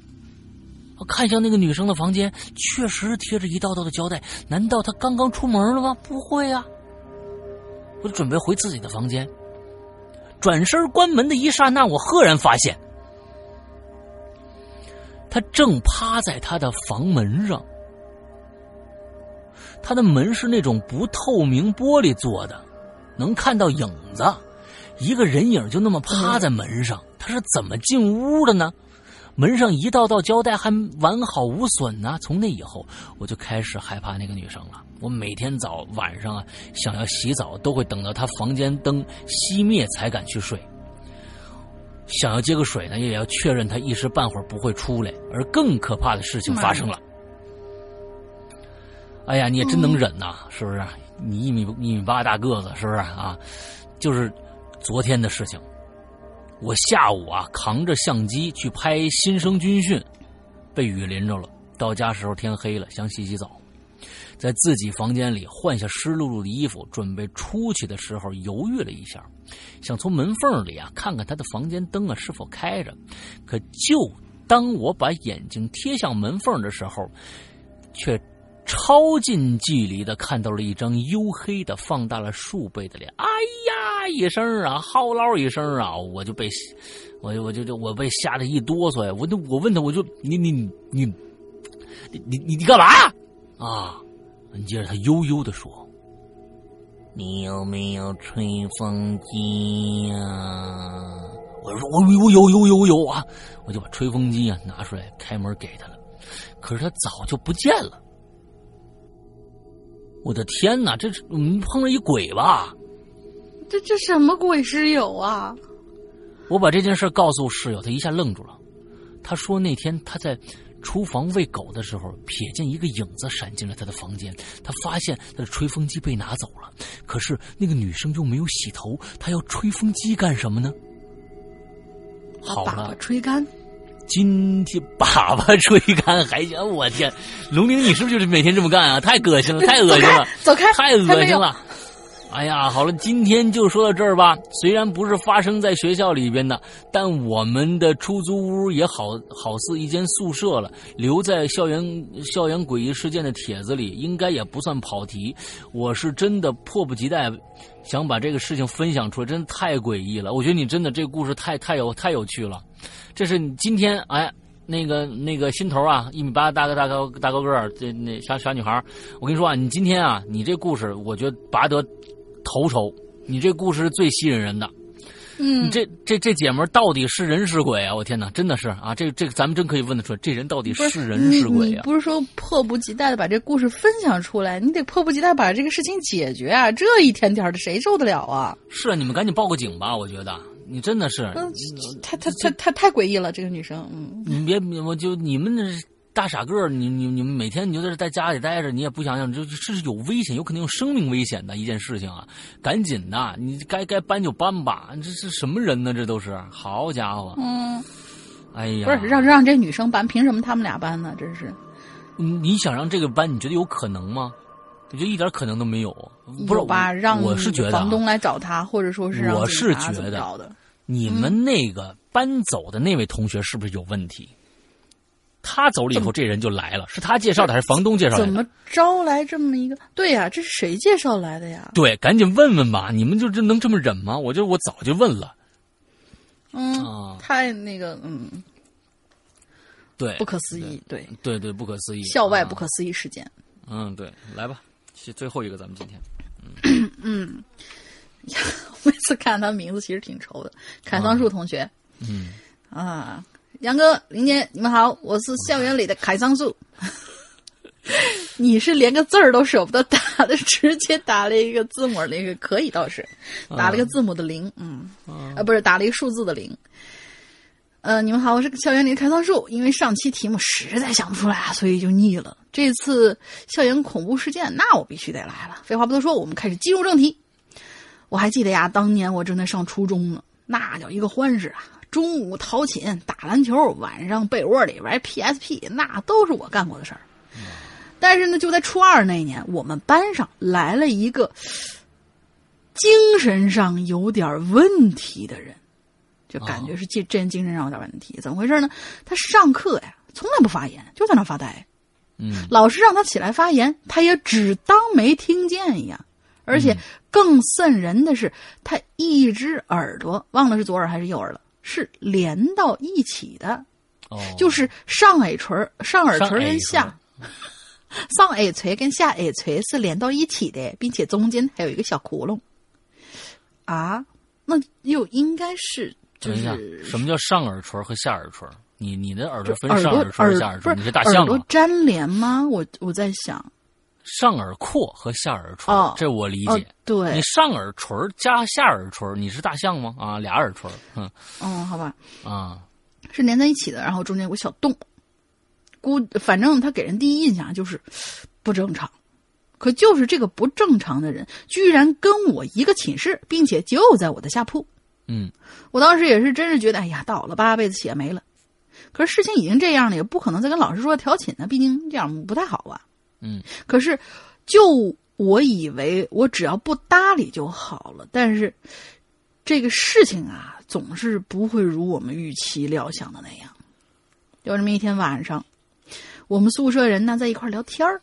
我看向那个女生的房间，确实贴着一道道的胶带。难道她刚刚出门了吗？不会啊！我就准备回自己的房间，转身关门的一刹那，我赫然发现，她正趴在她的房门上。她的门是那种不透明玻璃做的，能看到影子。一个人影就那么趴在门上，他是怎么进屋的呢？门上一道道胶带还完好无损呢。从那以后，我就开始害怕那个女生了。我每天早晚上啊，想要洗澡都会等到她房间灯熄灭才敢去睡。想要接个水呢，也要确认她一时半会儿不会出来。而更可怕的事情发生了。哎呀，你也真能忍呐，是不是？你一米一米八大个子，是不是啊？就是昨天的事情。我下午啊，扛着相机去拍新生军训，被雨淋着了。到家时候天黑了，想洗洗澡，在自己房间里换下湿漉漉的衣服，准备出去的时候，犹豫了一下，想从门缝里啊看看他的房间灯啊是否开着。可就当我把眼睛贴向门缝的时候，却超近距离的看到了一张黝黑的、放大了数倍的脸。哎呀一声啊，嚎唠一声啊，我就被，我我就就我被吓得一哆嗦呀！我就我问他，我就你你你你你你你干嘛啊？啊！接着他悠悠的说：“你有没有吹风机呀？”我说：“我有有有有有啊！”我就把吹风机啊拿出来，开门给他了。可是他早就不见了。我的天哪！这是我们碰了一鬼吧？这这什么鬼室友啊？我把这件事告诉室友，他一下愣住了。他说那天他在厨房喂狗的时候，瞥见一个影子闪进了他的房间。他发现他的吹风机被拿走了，可是那个女生又没有洗头，她要吹风机干什么呢？好了，吹干。今天粑粑吹干还行，我天，龙玲，你是不是就是每天这么干啊？太恶心了，太恶心了，走开，太恶心了。哎呀，好了，今天就说到这儿吧。虽然不是发生在学校里边的，但我们的出租屋也好好似一间宿舍了。留在校园校园诡异事件的帖子里，应该也不算跑题。我是真的迫不及待，想把这个事情分享出来，真的太诡异了。我觉得你真的这个故事太太有太有趣了。这是你今天哎，那个那个心头啊，一米八大个大高大高个儿，这那小小女孩儿，我跟你说啊，你今天啊，你这故事我觉得拔得头筹，你这故事是最吸引人的。嗯你，这这这姐们儿到底是人是鬼啊？我天哪，真的是啊！这这个咱们真可以问得出来，这人到底是人是鬼啊？不是说迫不及待的把这故事分享出来，你得迫不及待把这个事情解决啊！这一天天的谁受得了啊？是啊，你们赶紧报个警吧！我觉得你真的是，嗯，太太太太太诡异了，这个女生，嗯，你别，我就你们那大傻个儿，你你你们每天你就在这在家里待着，你也不想想，这这是有危险，有可能有生命危险的一件事情啊！赶紧的，你该该搬就搬吧，这是什么人呢？这都是，好家伙，嗯，哎呀，不是让让这女生搬，凭什么他们俩搬呢？真是你你想让这个搬，你觉得有可能吗？我觉得一点可能都没有。不是有吧？让我是觉得啊房东来找他，或者说是我是觉得。你们那个搬走的那位同学是不是有问题？他走了以后，这人就来了，是他介绍的还是房东介绍的？怎么招来这么一个？对呀、这是谁介绍来的呀？对，赶紧问问吧！你们就这能这么忍吗？我就我早就问了，嗯，啊，太那个，嗯，对，不可思议，对，对对，不可思议，啊校外不可思议事件。嗯，对，来吧，是最后一个，咱们今天嗯 每次看他名字其实挺愁的，凯桑树同学嗯，啊，杨哥、林姐，你们好，我是校园里的凯桑树。你是连个字儿都舍不得打的，直接打了一个字母，那个可以倒是打了个字母的零，嗯，啊，不是打了一个数字的零。呃，你们好，我是校园里的开桑树。因为上期题目实在想不出来啊，所以就腻了。这次校园恐怖事件，那我必须得来了。废话不多说，我们开始进入正题。我还记得呀，当年我正在上初中呢，那叫一个欢实啊！中午逃寝、打篮球，晚上被窝里玩 PSP，那都是我干过的事儿。但是呢，就在初二那年，我们班上来了一个精神上有点问题的人，就感觉是这这人精神上有点问题。怎么回事呢？他上课呀，从来不发言，就在那发呆。嗯老师让他起来发言，他也只当没听见一样。而且更瘆人的是，他一只耳朵忘了是左耳还是右耳了，是连到一起的，哦，就是上耳垂、上耳垂跟下 上耳垂跟下耳垂是连到一起的，并且中间还有一个小窟窿。啊，那又应该是什么叫上耳垂和下耳垂？你你的耳朵分上耳垂和下耳垂，耳你是大象耳朵？粘连吗？我我在想，上耳廓和下耳垂，哦这我理哦解。，对你，上耳垂加下耳垂，你是大象吗？啊，俩耳垂，嗯嗯，好吧，啊，是连在一起的，然后中间有个小洞。估反正他给人第一印象就是不正常，可就是这个不正常的人，居然跟我一个寝室，并且就在我的下铺。嗯我当时也是真是觉得，哎呀，倒了八辈子血霉了。可是事情已经这样了，也不可能再跟老师说调寝呢，毕竟这样不太好吧。嗯可是，就我以为我只要不搭理就好了，但是这个事情啊，总是不会如我们预期料想的那样。有这么一天晚上，我们宿舍人呢在一块儿聊天儿，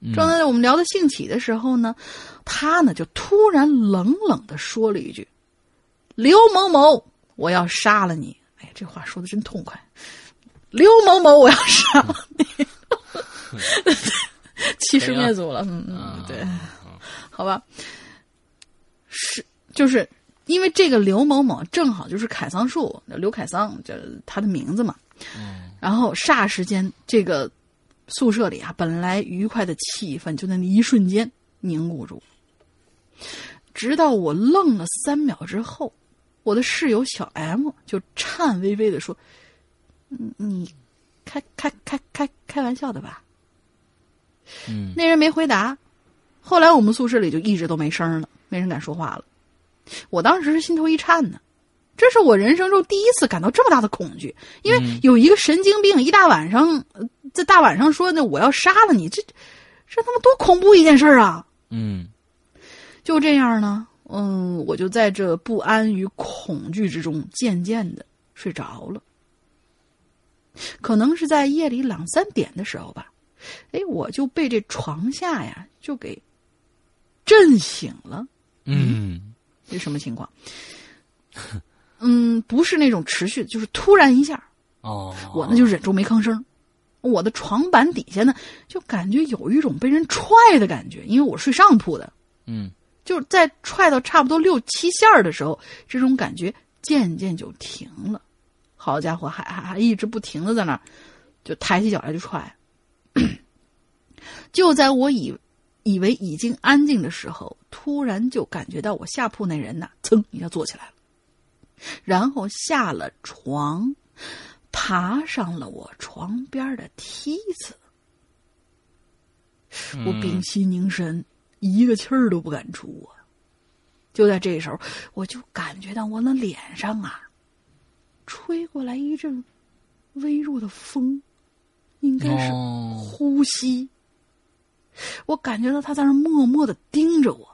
嗯正在我们聊得兴起的时候呢，他呢就突然冷冷的说了一句：“刘某某，我要杀了你！”哎呀，这话说的真痛快。刘某某，我要杀了你！欺师灭祖了，嗯嗯，对，好吧，是就是因为这个刘某某正好就是凯桑树，刘凯桑，这他的名字嘛。然后霎时间，这个宿舍里啊，本来愉快的气氛就在那一瞬间凝固住。直到我愣了三秒之后，我的室友小 M 就颤巍巍的说：“嗯你开开开开开玩笑的吧？”嗯那人没回答。后来我们宿舍里就一直都没声了，没人敢说话了。我当时是心头一颤呢，这是我人生中第一次感到这么大的恐惧，因为有一个神经病一大晚上呃在大晚上说那我要杀了你，这这他妈多恐怖一件事儿啊！嗯就这样呢，嗯，我就在这不安与恐惧之中，渐渐的睡着了。可能是在夜里两三点的时候吧，哎，我就被这床下呀就给震醒了。嗯这什么情况？嗯，不是那种持续的，就是突然一下，哦，我呢就忍住没吭声。我的床板底下呢，就感觉有一种被人踹的感觉，因为我睡上铺的。嗯就是在踹到差不多六七下儿的时候，这种感觉渐渐就停了。好家伙，还还还一直不停的在那儿，就抬起脚来就踹。就在我以以为已经安静的时候，突然就感觉到我下铺那人呐，噌一下坐起来了，然后下了床，爬上了我床边的梯子。我屏息凝神，一个气儿都不敢出啊！就在这时候，我就感觉到我那脸上啊，吹过来一阵微弱的风，应该是哦呼吸。我感觉到他在那儿默默的盯着我。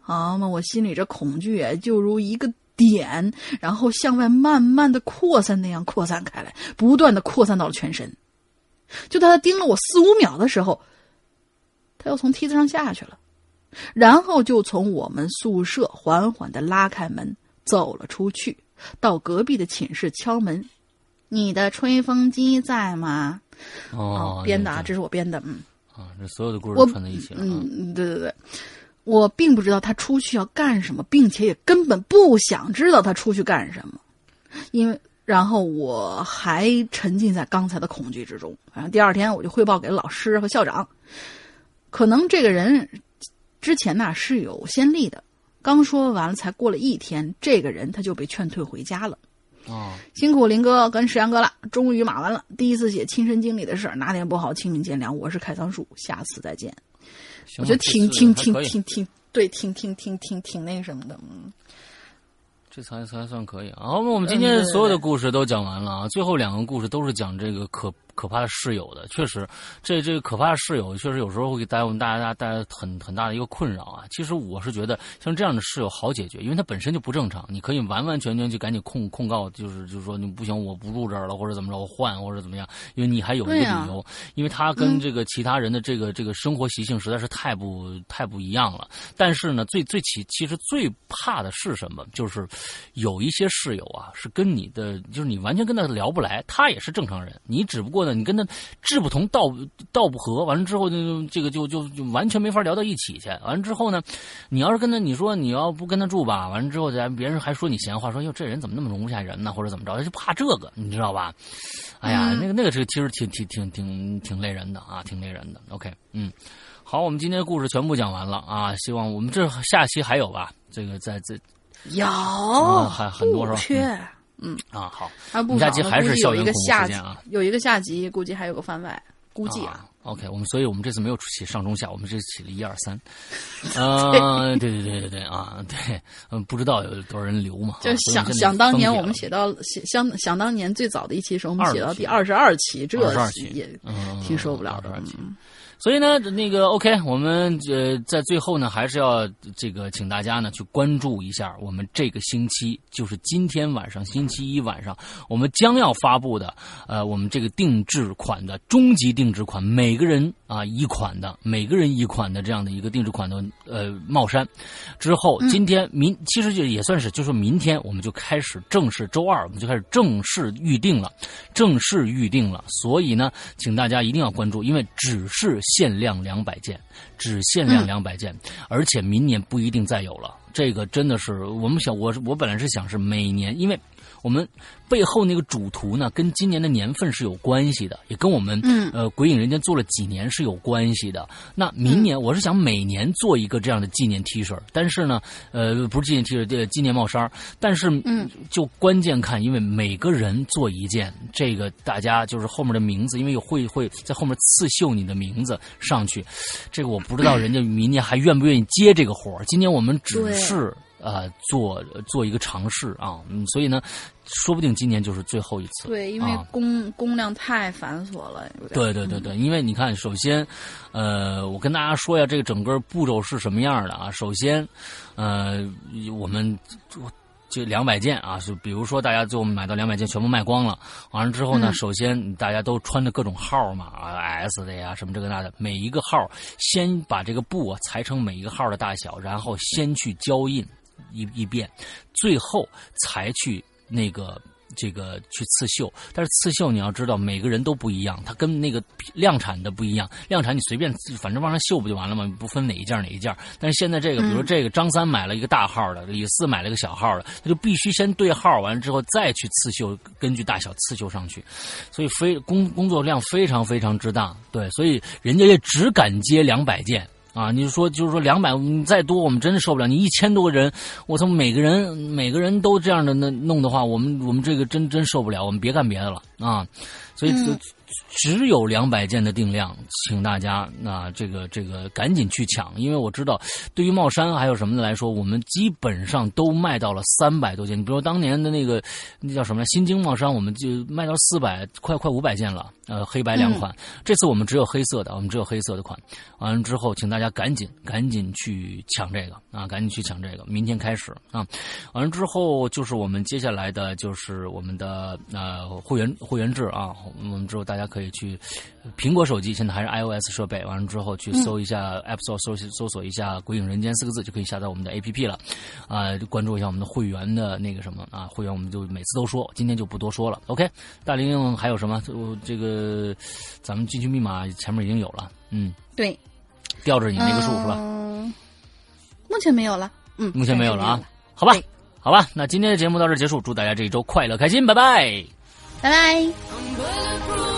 好嘛，我心里这恐惧啊，就如一个点，然后向外慢慢的扩散那样扩散开来，不断的扩散到了全身。就在他盯了我四五秒的时候，他又从梯子上下去了，然后就从我们宿舍缓缓的拉开门走了出去，到隔壁的寝室敲门：“你的吹风机在吗？”哦，编的啊，这是我编的，嗯。啊，这所有的故我事串在一起了啊。嗯，对对对，我并不知道他出去要干什么，并且也根本不想知道他出去干什么，因为然后我还沉浸在刚才的恐惧之中。反正第二天我就汇报给老师和校长，可能这个人之前呐是有先例的，刚说完了才过了一天，这个人他就被劝退回家了。哦，辛苦林哥跟石阳哥了，终于码完了。第一次写亲身经历的事儿，哪点不好，请您见谅。我是开仓鼠，下次再见。我觉得挺挺挺挺挺对，挺挺挺挺挺那什么的，嗯，这才才算可以啊。好，那我们今天所有的故事都讲完了啊。最后两个故事都是讲这个可可怕的室友的。确实，这这个可怕的室友，确实有时候会给大家我们大家带来很很大的一个困扰啊。其实我是觉得，像这样的室友好解决，因为他本身就不正常，你可以完完全全就赶紧控控告，就是就是说你不行，我不住这儿了，或者怎么着，我换或者怎么样，因为你还有一个理由，因为他跟这个其他人的这个这个生活习性实在是太不太不一样了。但是呢，最最其其实最怕的是什么？就是有一些室友啊，是跟你的，就是你完全跟他聊不来，他也是正常人，你只不过呢，你跟他志不同道道不合，完了之后就这个就就就完全没法聊到一起去。完了之后呢，你要是跟他你说你要不跟他住吧，完了之后咱别人还说你闲话，说哟这人怎么那么容不下人呢，或者怎么着，他就怕这个，你知道吧？哎呀，嗯那个那个是其实挺挺挺挺挺累人的啊，挺累人的。OK，嗯。好，我们今天的故事全部讲完了啊！希望我们这下期还有吧？这个在这有、啊还很多是吧不缺，啊，好。下期还是有一个校园恐怖下集事件啊，有一个下集，估计还有个番外，估计啊。OK，我们所以我们这次没有起上中下，我们这次起了一二三。呃，对对对对对啊，对，嗯，不知道有多少人留嘛？就想想当年我们写到写想想当年最早的一期时候，我们写到第二十二期，这也嗯，挺受不了的所以呢，那个 OK，我们呃在最后呢，还是要这个请大家呢去关注一下我们这个星期，就是今天晚上星期一晚上，我们将要发布的呃我们这个定制款的终极定制款，每个人啊一款的，每个人一款的这样的一个定制款的呃帽衫。之后今天明其实就也算是，就是明天我们就开始正式周二我们就开始正式预定了，正式预定了。所以呢，请大家一定要关注，因为只是限量两百件，只限量两百件，而且明年不一定再有了。这个真的是我们想，我我本来是想是每年，因为我们背后那个主图呢，跟今年的年份是有关系的，也跟我们嗯呃鬼影人间做了几年是有关系的。那明年我是想每年做一个这样的纪念 T 恤，但是呢，呃，不是纪念 T 恤，这纪念帽衫但是嗯，就关键看，因为每个人做一件，这个大家就是后面的名字，因为有会会在后面刺绣你的名字上去，这个我不知道人家明年还愿不愿意接这个活儿。今年我们只是呃做做一个尝试啊，嗯，所以呢，说不定今年就是最后一次。对，因为啊。工工量太繁琐了，对对对对，因为你看，首先，呃，我跟大家说一下这个整个步骤是什么样的啊。首先，呃，我们就两百件啊，就比如说大家最后买到两百件全部卖光了，完了之后呢，嗯。首先大家都穿着各种号嘛啊，S 的呀什么这个那的，每一个号先把这个布啊裁成每一个号的大小，然后先去胶印一一遍，最后才去那个。这个去刺绣，但是刺绣你要知道，每个人都不一样，它跟那个量产的不一样。量产你随便反正往上绣不就完了吗？不分哪一件哪一件。但是现在这个，比如说这个张三买了一个大号的，李四买了一个小号的，他就必须先对号，完了之后再去刺绣，根据大小刺绣上去。所以非工工作量非常非常之大，对，所以人家也只敢接两百件。啊，你说，就是说两百，你再多我们真的受不了。你一千多个人，我操，每个人每个人都这样的那弄的话，我们我们这个真真受不了。我们别干别的了啊，所以只有两百件的定量，请大家啊、这个这个赶紧去抢，因为我知道对于帽衫还有什么的来说，我们基本上都卖到了三百多件。你比如说当年的那个那叫什么新京帽衫，我们就卖到四百快快五百件了，呃，黑白两款。这次我们只有黑色的，我们只有黑色的款。完了之后，请大家赶紧赶紧去抢这个啊，赶紧去抢这个，明天开始啊。完了之后就是我们接下来的就是我们的呃会员会员制啊，我们之后大家家可以去苹果手机，现在还是 iOS 设备，完了之后去搜一下 App Store 搜搜索一下“鬼影人间”四个字，就可以下载我们的 APP 了。啊、关注一下我们的会员的那个什么啊，会员我们就每次都说，今天就不多说了。OK，大玲还有什么？就这个咱们进去密码前面已经有了，嗯，对，吊着你那个数、是吧？嗯目前没有了，嗯，目前没有了啊好吧，好吧，那今天的节目到这结束，祝大家这一周快乐开心，拜拜。拜拜。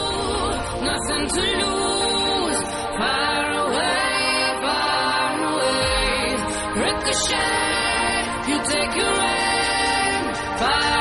Ricochet, you take your aim. Away.